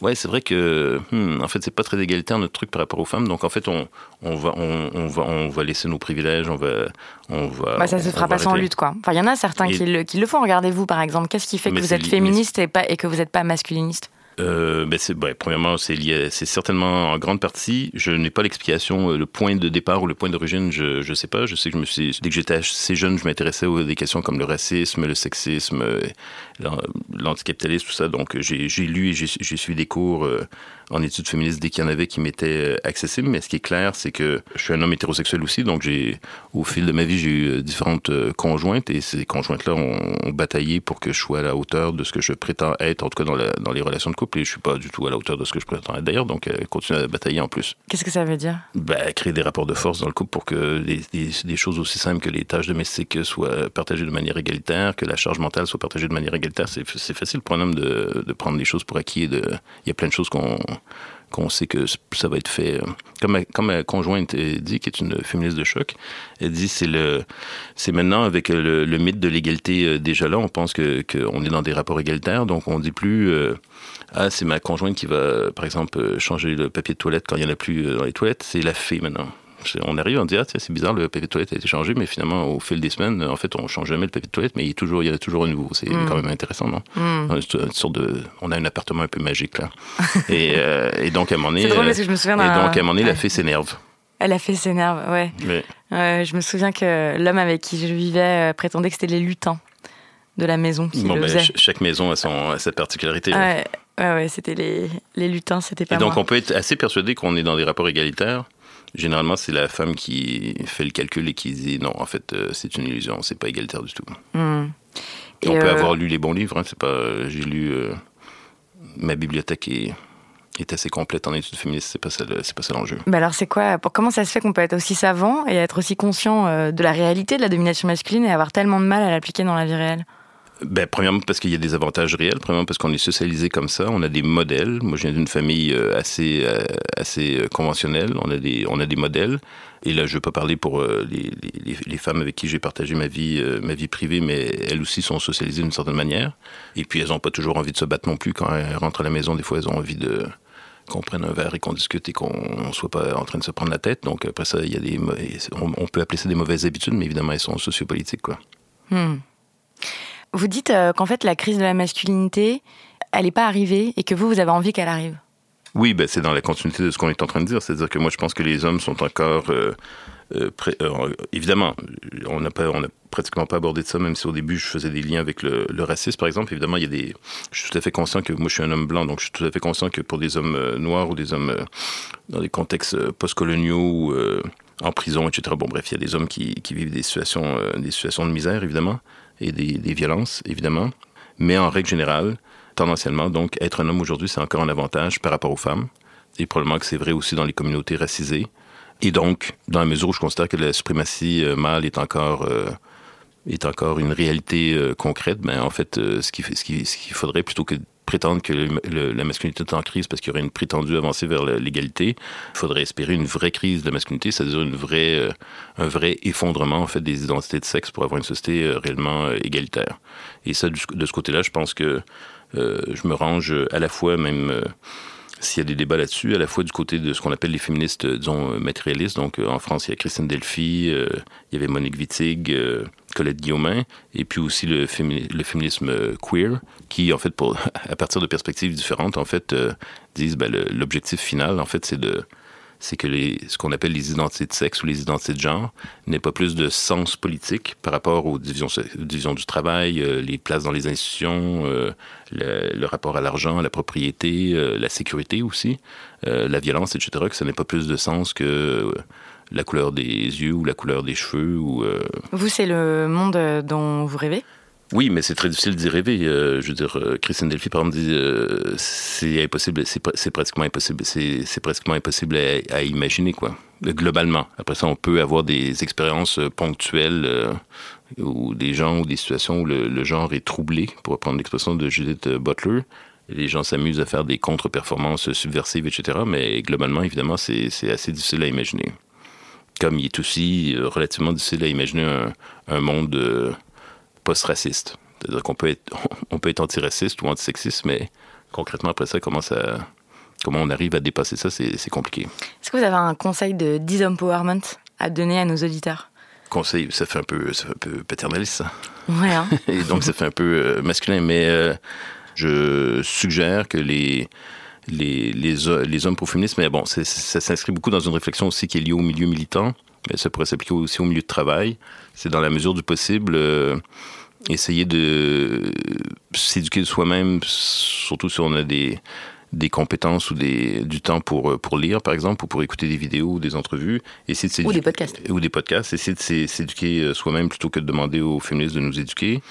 Ouais, c'est vrai que, hmm, en fait, c'est pas très égalitaire notre truc par rapport aux femmes. Donc, en fait, on, on va, on, on va, on va laisser nos privilèges. On va, on va. Bah, ça se fera pas sans lutte, quoi. Enfin, il y en a certains Et- qui, le, qui le font. Regardez-vous, par exemple. Qu'est-ce qui fait que vous êtes féministe et, pas, et que vous n'êtes pas masculiniste? Euh, ben premièrement, c'est certainement en grande partie. Je n'ai pas l'explication, euh, le point de départ ou le point d'origine, je ne sais pas. Je sais que je me suis, dès que j'étais assez jeune, je m'intéressais aux des questions comme le racisme, le sexisme, euh, l'an- l'anticapitalisme, tout ça. Donc, j'ai, lu et j'ai, j'ai suivi des cours euh, en études féministes dès qu'il y en avait qui m'étaient euh, accessibles. Mais ce qui est clair, c'est que je suis un homme hétérosexuel aussi. Donc, j'ai, au fil de ma vie, j'ai eu euh, différentes euh, conjointes et ces conjointes-là ont, ont bataillé pour que je sois à la hauteur de ce que je prétends être, en tout cas dans, la- dans les relations de couple. Et je suis pas du tout à la hauteur de ce que je prétends être d'ailleurs. Donc, euh, continue à batailler en plus. Qu'est-ce que ça veut dire? Ben, créer des rapports de force dans le couple pour que des, des- des choses aussi simples que les tâches domestiques soient partagées de manière égalitaire, que la charge mentale soit partagée de manière égalitaire. C'est c'est facile pour un homme de, de prendre les choses pour acquis. et De, il y a plein de choses qu'on qu'on sait que ça va être fait. Comme ma, comme conjointe dit, qui est une féministe de choc, elle dit c'est le c'est maintenant avec le, le mythe de l'égalité euh, déjà là, on pense que qu'on est dans des rapports égalitaires, donc on dit plus euh, ah c'est ma conjointe qui va par exemple euh, changer le papier de toilette quand il y en a plus euh, dans les toilettes, c'est la fée maintenant. On arrive, on dit, ah, tiens, c'est bizarre, le papier de toilette a été changé, mais finalement, au fil des semaines, en fait, on change jamais le papier de toilette, mais il, est toujours, il y en a toujours un nouveau. C'est Mm. quand même intéressant, non? C'est une sorte de, on a un appartement un peu magique, là. et, euh, et donc, à un moment donné. Drôle euh, parce que je me souviens Et donc, à un moment donné, la fée s'énerve. Elle a fait ses nerfs, ouais. Mais- je me souviens que l'homme avec qui je vivais euh, prétendait que c'était les lutins de la maison qui Bon, le ben, chaque maison a, son, a cette particularité. Ouais, ouais, ouais, c'était les, les lutins, c'était pas Et donc, moi. on peut être assez persuadé qu'on est dans des rapports égalitaires. Généralement, c'est la femme qui fait le calcul et qui dit non, en fait, euh, c'est une illusion, c'est pas égalitaire du tout. Hmm. Et, on peut euh, avoir lu les bons livres. hein, c'est pas, j'ai lu euh, ma bibliothèque est, est assez complète en études féministes. C'est pas ça, c'est pas ça l'enjeu. Bah alors c'est quoi pour, Comment ça se fait qu'on peut être aussi savant et être aussi conscient euh, de la réalité de la domination masculine et avoir tellement de mal à l'appliquer dans la vie réelle? Ben, premièrement, parce qu'il y a des avantages réels. Premièrement, parce qu'on est socialisé comme ça. On a des modèles. Moi, je viens d'une famille euh, assez, euh, assez euh, conventionnelle. On a, des, on a des modèles. Et là, je ne veux pas parler pour les, les, femmes avec qui j'ai partagé ma vie, ma vie privée, mais elles aussi sont socialisées d'une certaine manière. Et puis, elles n'ont pas toujours envie de se battre non plus. Quand elles rentrent à la maison, des fois, elles ont envie de qu'on prenne un verre et qu'on discute et qu'on soit pas en train de se prendre la tête. Donc, après ça, il y a des, on peut appeler ça des mauvaises habitudes, mais évidemment, elles sont sociopolitiques, quoi. Hmm. Vous dites euh, qu'en fait la crise de la masculinité elle n'est pas arrivée et que vous, vous avez envie qu'elle arrive. Oui, ben, c'est dans la continuité de ce qu'on est en train de dire. C'est-à-dire que moi, je pense que les hommes sont encore... Euh, euh, évidemment, on n'a pratiquement pas abordé de ça, même si au début je faisais des liens avec le, racisme, par exemple. Évidemment, il y a des, je suis tout à fait conscient que moi je suis un homme blanc, donc je suis tout à fait conscient que pour des hommes noirs ou des hommes dans des contextes postcoloniaux ou en prison, etc. Bon, bref, il y a des hommes qui, qui vivent des situations, des situations de misère, évidemment, et des, violences, évidemment. Mais en règle générale, tendanciellement, donc, être un homme aujourd'hui, c'est encore un avantage par rapport aux femmes. Et probablement que c'est vrai aussi dans les communautés racisées. Et donc, dans la mesure où je considère que la suprématie euh, mâle est encore, euh, est encore une réalité euh, concrète, ben, en fait, ce qu'il ce qui, ce qu'il faudrait, plutôt que prétendre que la masculinité est en crise parce qu'il y aurait une prétendue avancée vers l'égalité, il faudrait espérer une vraie crise de la masculinité, c'est-à-dire une vraie, un vrai effondrement en fait, des identités de sexe pour avoir une société réellement égalitaire. Et ça, de ce côté-là, je pense que euh, je me range à la fois même euh, s'il y a des débats là-dessus, à la fois du côté de ce qu'on appelle les féministes, disons, matérialistes. Donc, en France, il y a Christine Delphi, il y avait Monique Wittig, Colette Guillaumin, et puis aussi le, féminisme queer, qui, en fait, à partir de perspectives différentes, en fait, disent ben, l'objectif final, en fait, c'est que ce qu'on appelle les identités de sexe ou les identités de genre n'aient pas plus de sens politique par rapport aux divisions, du travail, euh, les places dans les institutions, euh, le, rapport à l'argent, à la propriété, euh, la sécurité aussi, la violence, etc., que ça n'ait pas plus de sens que la couleur des yeux ou la couleur des cheveux. Ou, Vous, c'est le monde dont vous rêvez? Oui, mais c'est très difficile d'y rêver. Euh, je veux dire, euh, Christine Delphi, par exemple, dit euh, c'est impossible, c'est pratiquement impossible, c'est pratiquement impossible à, imaginer, quoi. Globalement. Après ça, on peut avoir des expériences ponctuelles où des gens ou des situations où le, genre est troublé, pour reprendre l'expression de Judith Butler. Les gens s'amusent à faire des contre-performances subversives, etc. Mais globalement, évidemment, c'est assez difficile à imaginer. Comme il est aussi relativement difficile à imaginer un, un monde post-raciste. C'est-à-dire qu'on peut être, on peut être antiraciste ou antisexiste, mais concrètement, après ça, comment, ça, comment on arrive à dépasser ça, c'est compliqué. Est-ce que vous avez un conseil de disempowerment à donner à nos auditeurs? Conseil, ça fait un peu, ça fait un peu paternaliste, ça. Ouais. Hein? Et donc, ça fait un peu euh, masculin, mais euh, je suggère que les, les, les, les hommes pro-féministes, mais bon, ça s'inscrit beaucoup dans une réflexion aussi qui est liée au milieu militant, mais ça pourrait s'appliquer aussi au milieu de travail. C'est dans la mesure du possible. Euh, essayer de s'éduquer de soi-même, surtout si on a des, des compétences ou des, du temps pour, pour lire, par exemple, ou pour écouter des vidéos ou des entrevues. Essayer de ou des podcasts. Ou des podcasts. Essayer de s'éduquer euh, soi-même plutôt que de demander aux féministes de nous éduquer.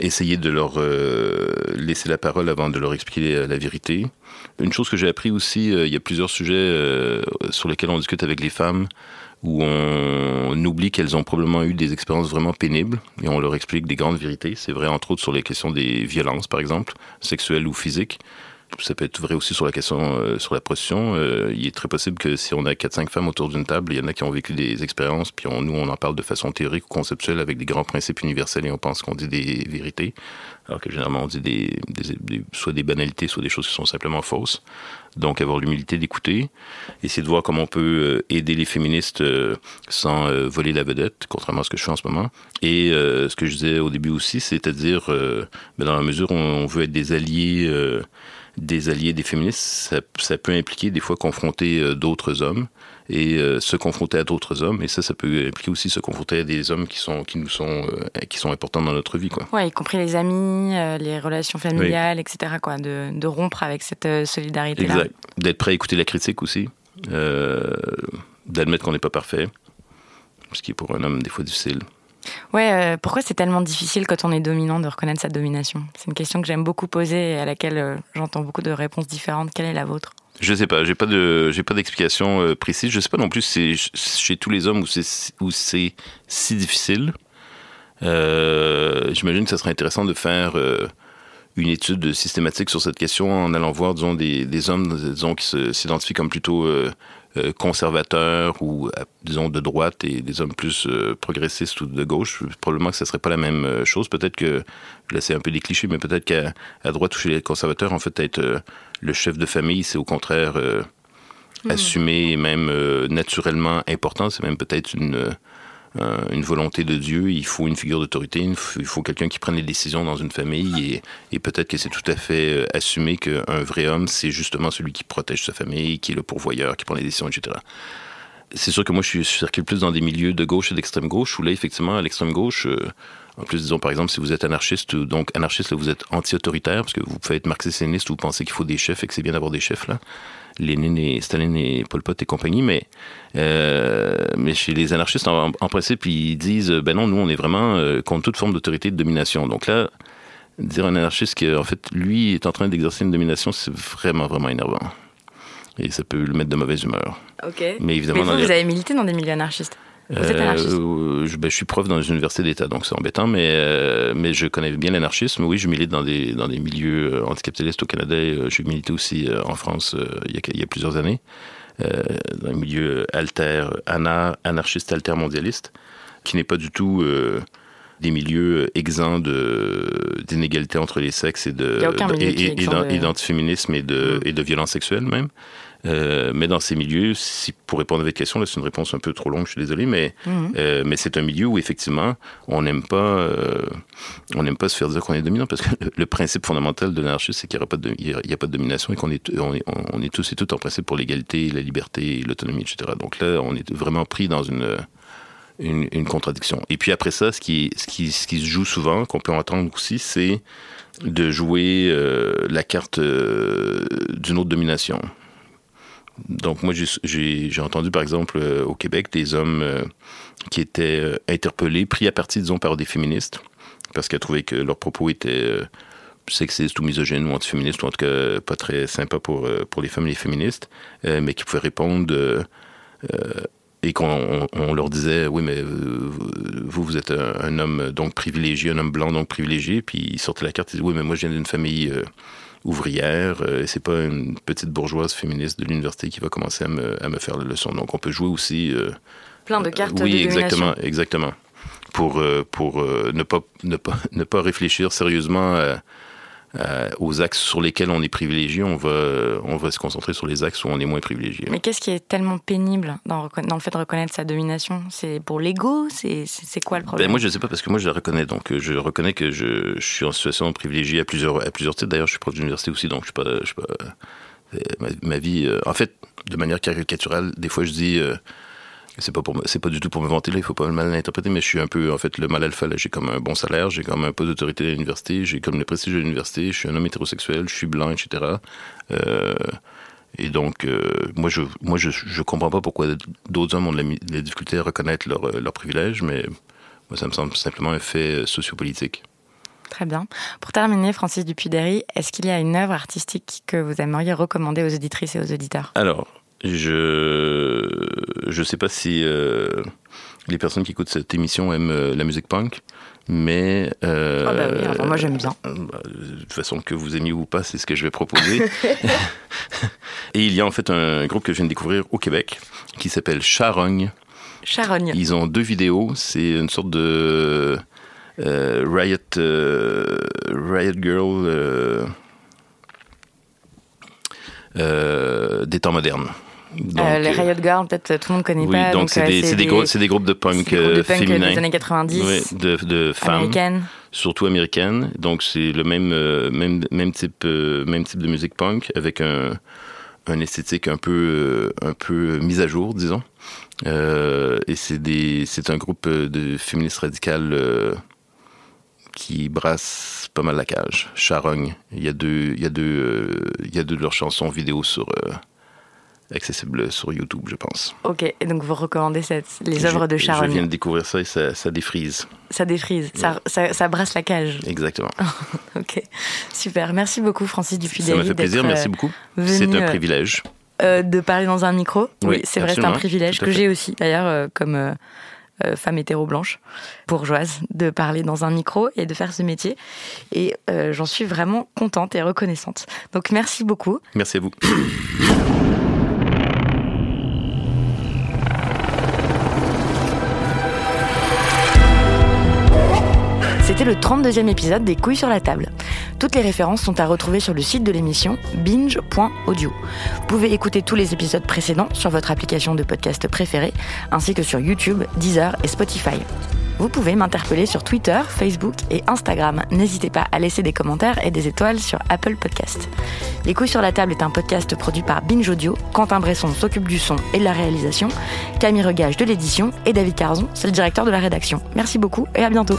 Essayer de leur euh, laisser la parole avant de leur expliquer la, vérité. Une chose que j'ai appris aussi, euh, il y a plusieurs sujets sur lesquels on discute avec les femmes où on oublie qu'elles ont probablement eu des expériences vraiment pénibles et on leur explique des grandes vérités. C'est vrai entre autres sur les questions des violences, par exemple, sexuelles ou physiques. Ça peut être vrai aussi sur la question euh, sur la prostitution. Euh, il est très possible que si on a 4-5 femmes autour d'une table, il y en a qui ont vécu des expériences, puis nous, on en parle de façon théorique ou conceptuelle avec des grands principes universels et on pense qu'on dit des vérités, alors que généralement on dit des, soit des banalités, soit des choses qui sont simplement fausses. Donc avoir l'humilité d'écouter, essayer de voir comment on peut euh, aider les féministes sans voler la vedette, contrairement à ce que je fais en ce moment. Et ce que je disais au début aussi, c'est-à-dire, ben, dans la mesure où on veut être des alliés des alliés des féministes, ça, peut impliquer des fois confronter euh, d'autres hommes et euh, se confronter à d'autres hommes. Et ça, ça peut impliquer aussi se confronter à des hommes qui sont qui nous sont euh, qui sont importants dans notre vie, quoi. Ouais, y compris les amis, les relations familiales, etc. Quoi, de, de, rompre avec cette solidarité-là. Exact. D'être prêt à écouter la critique aussi, d'admettre qu'on n'est pas parfait, ce qui est pour un homme des fois difficile. Ouais, euh, pourquoi c'est tellement difficile quand on est dominant de reconnaître sa domination? C'est une question que j'aime beaucoup poser et à laquelle euh, j'entends beaucoup de réponses différentes. Quelle est la vôtre? Je sais pas, j'ai pas de, j'ai pas d'explication euh, précise. Je sais pas non plus si c'est chez tous les hommes où c'est où c'est si difficile. J'imagine que ça serait intéressant de faire une étude systématique sur cette question en allant voir, disons, des, des hommes, disons, qui s'identifient comme plutôt conservateurs ou, euh, disons, de droite et des hommes plus euh, progressistes ou de gauche, probablement que ce ne serait pas la même chose. Peut-être que, là c'est un peu des clichés, mais peut-être qu'à droite ou chez les conservateurs, en fait, être le chef de famille, c'est au contraire hmm. assumé et même naturellement important. C'est même peut-être une une volonté de Dieu, il faut une figure d'autorité, il faut, quelqu'un qui prenne les décisions dans une famille et, peut-être que c'est tout à fait euh, assumé qu'un vrai homme, c'est justement celui qui protège sa famille, qui est le pourvoyeur, qui prend les décisions, etc. C'est sûr que moi, je, circule plus dans des milieux de gauche et d'extrême gauche, où là, effectivement, à l'extrême gauche, euh, en plus, disons, par exemple, si vous êtes anarchiste, donc anarchiste, là, vous êtes anti-autoritaire, parce que vous pouvez être marxiste-léniniste, vous pensez qu'il faut des chefs et que c'est bien d'avoir des chefs, là. Lénine et Staline et Pol Pot et compagnie, mais, euh, mais chez les anarchistes, en, principe, ils disent ben non, nous, on est vraiment euh, contre toute forme d'autorité de domination. Donc là, dire un anarchiste qu'en fait, lui est en train d'exercer une domination, c'est vraiment, vraiment énervant. Et ça peut le mettre de mauvaise humeur. Ok. Mais évidemment, vous, vous avez milité dans des milieux anarchistes vous êtes euh, je, ben, je, suis prof dans une université d'État, donc c'est embêtant, mais, euh, mais je connais bien l'anarchisme. Oui, je milite dans des, dans des milieux euh, anticapitalistes au Canada. J'ai milité aussi en France il y, a, il, y a, plusieurs années, dans un milieu alter, anarchiste alter mondialiste, qui n'est pas du tout des milieux exempts d'inégalité entre les sexes et de et, d'antiféminisme et de, mm. et de violence sexuelle même. Euh, mais dans ces milieux, si, pour répondre à votre question, c'est une réponse un peu trop longue, je suis désolé, mais, euh, mais c'est un milieu où effectivement, on n'aime pas, euh, on n'aime pas se faire dire qu'on est dominant, parce que le, principe fondamental de l'anarchisme, c'est qu'il n'y a, pas de, il y a pas de domination et qu'on est, on est, on est tous et toutes en principe pour l'égalité, la liberté, l'autonomie, etc. Donc là, on est vraiment pris dans une, une, contradiction. Et puis après ça, ce qui, ce qui, ce qui se joue souvent, qu'on peut entendre aussi, c'est de jouer la carte d'une autre domination. Donc moi, j'ai entendu par exemple euh, au Québec des hommes euh, qui étaient euh, interpellés, pris à partie, disons, par des féministes, parce qu'ils trouvaient que leurs propos étaient sexistes ou misogynes ou antiféministes, ou en tout cas pas très sympas pour, pour les femmes et les féministes, mais qui pouvaient répondre et qu'on on leur disait oui mais vous vous êtes un, homme donc privilégié un homme blanc donc privilégié puis ils sortaient la carte ils disaient oui mais moi je viens d'une famille ouvrière. Euh, et c'est pas une petite bourgeoise féministe de l'université qui va commencer à me, à me, faire la leçon. Donc on peut jouer aussi. Euh, Plein de cartes. oui, de exactement, exactement. Pour, euh, pour ne, pas, ne, pas, ne pas réfléchir sérieusement aux axes sur lesquels on est privilégié, on va, on va se concentrer sur les axes où on est moins privilégié. Mais qu'est-ce qui est tellement pénible dans, dans le fait de reconnaître sa domination? C'est pour l'ego? C'est quoi le problème? ben Moi, je ne sais pas, parce que moi, je la reconnais. Donc, je reconnais que je, je suis en situation privilégiée à plusieurs, à plusieurs titres. D'ailleurs, je suis prof d'université aussi, donc je ne suis pas... Je suis pas ma, ma, vie... Euh, en fait, de manière caricaturale, des fois, je dis... Euh, c'est pas pour c'est pas du tout pour me vanter là, il faut pas mal l'interpréter, mais je suis un peu en fait le mal alpha là. J'ai comme un bon salaire, j'ai comme un poste d'autorité à l'université, j'ai comme le prestige de l'université, je suis un homme hétérosexuel, je suis blanc, etc. Euh, et donc euh, moi je moi je, je comprends pas pourquoi d'autres hommes ont de la, difficulté à reconnaître leurs leur privilèges, mais moi ça me semble simplement un fait sociopolitique. Très bien. Pour terminer, Francis Dupuy-Derry, est-ce qu'il y a une œuvre artistique que vous aimeriez recommander aux auditrices et aux auditeurs? Alors, je je sais pas si euh, les personnes qui écoutent cette émission aiment euh, la musique punk, mais euh, ah bah oui, enfin, moi j'aime bien. Bah, de toute façon que vous aimiez ou pas, c'est ce que je vais proposer. Et il y a en fait un groupe que je viens de découvrir au Québec qui s'appelle Charogne. Charogne. Ils ont deux vidéos. C'est une sorte de Riot Riot Girl. des temps modernes. Euh, les Riot Girls, peut-être tout le monde connaît pas. Donc, c'est euh, des, des, des, groupes de punk, euh, féminins. des années 90. Oui, de, de femmes. Américaines. Surtout américaines. Donc c'est le même, même, même, type, même type de musique punk avec un, un esthétique un peu, un peu mise à jour, disons. et c'est un groupe de féministes radicales qui brasse pas mal la cage. Charogne. Il y a deux, il y a deux, il y a deux de leurs chansons vidéo sur accessible sur YouTube, je pense. Ok, et donc vous recommandez cette, les œuvres de Charogne Je viens de découvrir ça et ça, ça défrise. Ça défrise, ça, ça, brasse la cage. Exactement. ok, super. Merci beaucoup, Francis dupuy Ça m'a fait plaisir, merci beaucoup. C'est un euh, privilège. Euh, de parler dans un micro. Oui, c'est vrai, c'est un privilège que j'ai aussi, d'ailleurs, euh, comme femme hétéro-blanche, bourgeoise, de parler dans un micro et de faire ce métier. Et j'en suis vraiment contente et reconnaissante. Donc merci beaucoup. Merci à vous. C'était le 32e épisode des Couilles sur la table. Toutes les références sont à retrouver sur le site de l'émission binge.audio. Vous pouvez écouter tous les épisodes précédents sur votre application de podcast préférée, ainsi que sur YouTube, Deezer et Spotify. Vous pouvez m'interpeller sur Twitter, Facebook et Instagram. N'hésitez pas à laisser des commentaires et des étoiles sur Apple Podcast. Les couilles sur la table est un podcast produit par Binge Audio. Quentin Bresson s'occupe du son et de la réalisation. Camille Regage de l'édition et David Carzon, c'est le directeur de la rédaction. Merci beaucoup et à bientôt.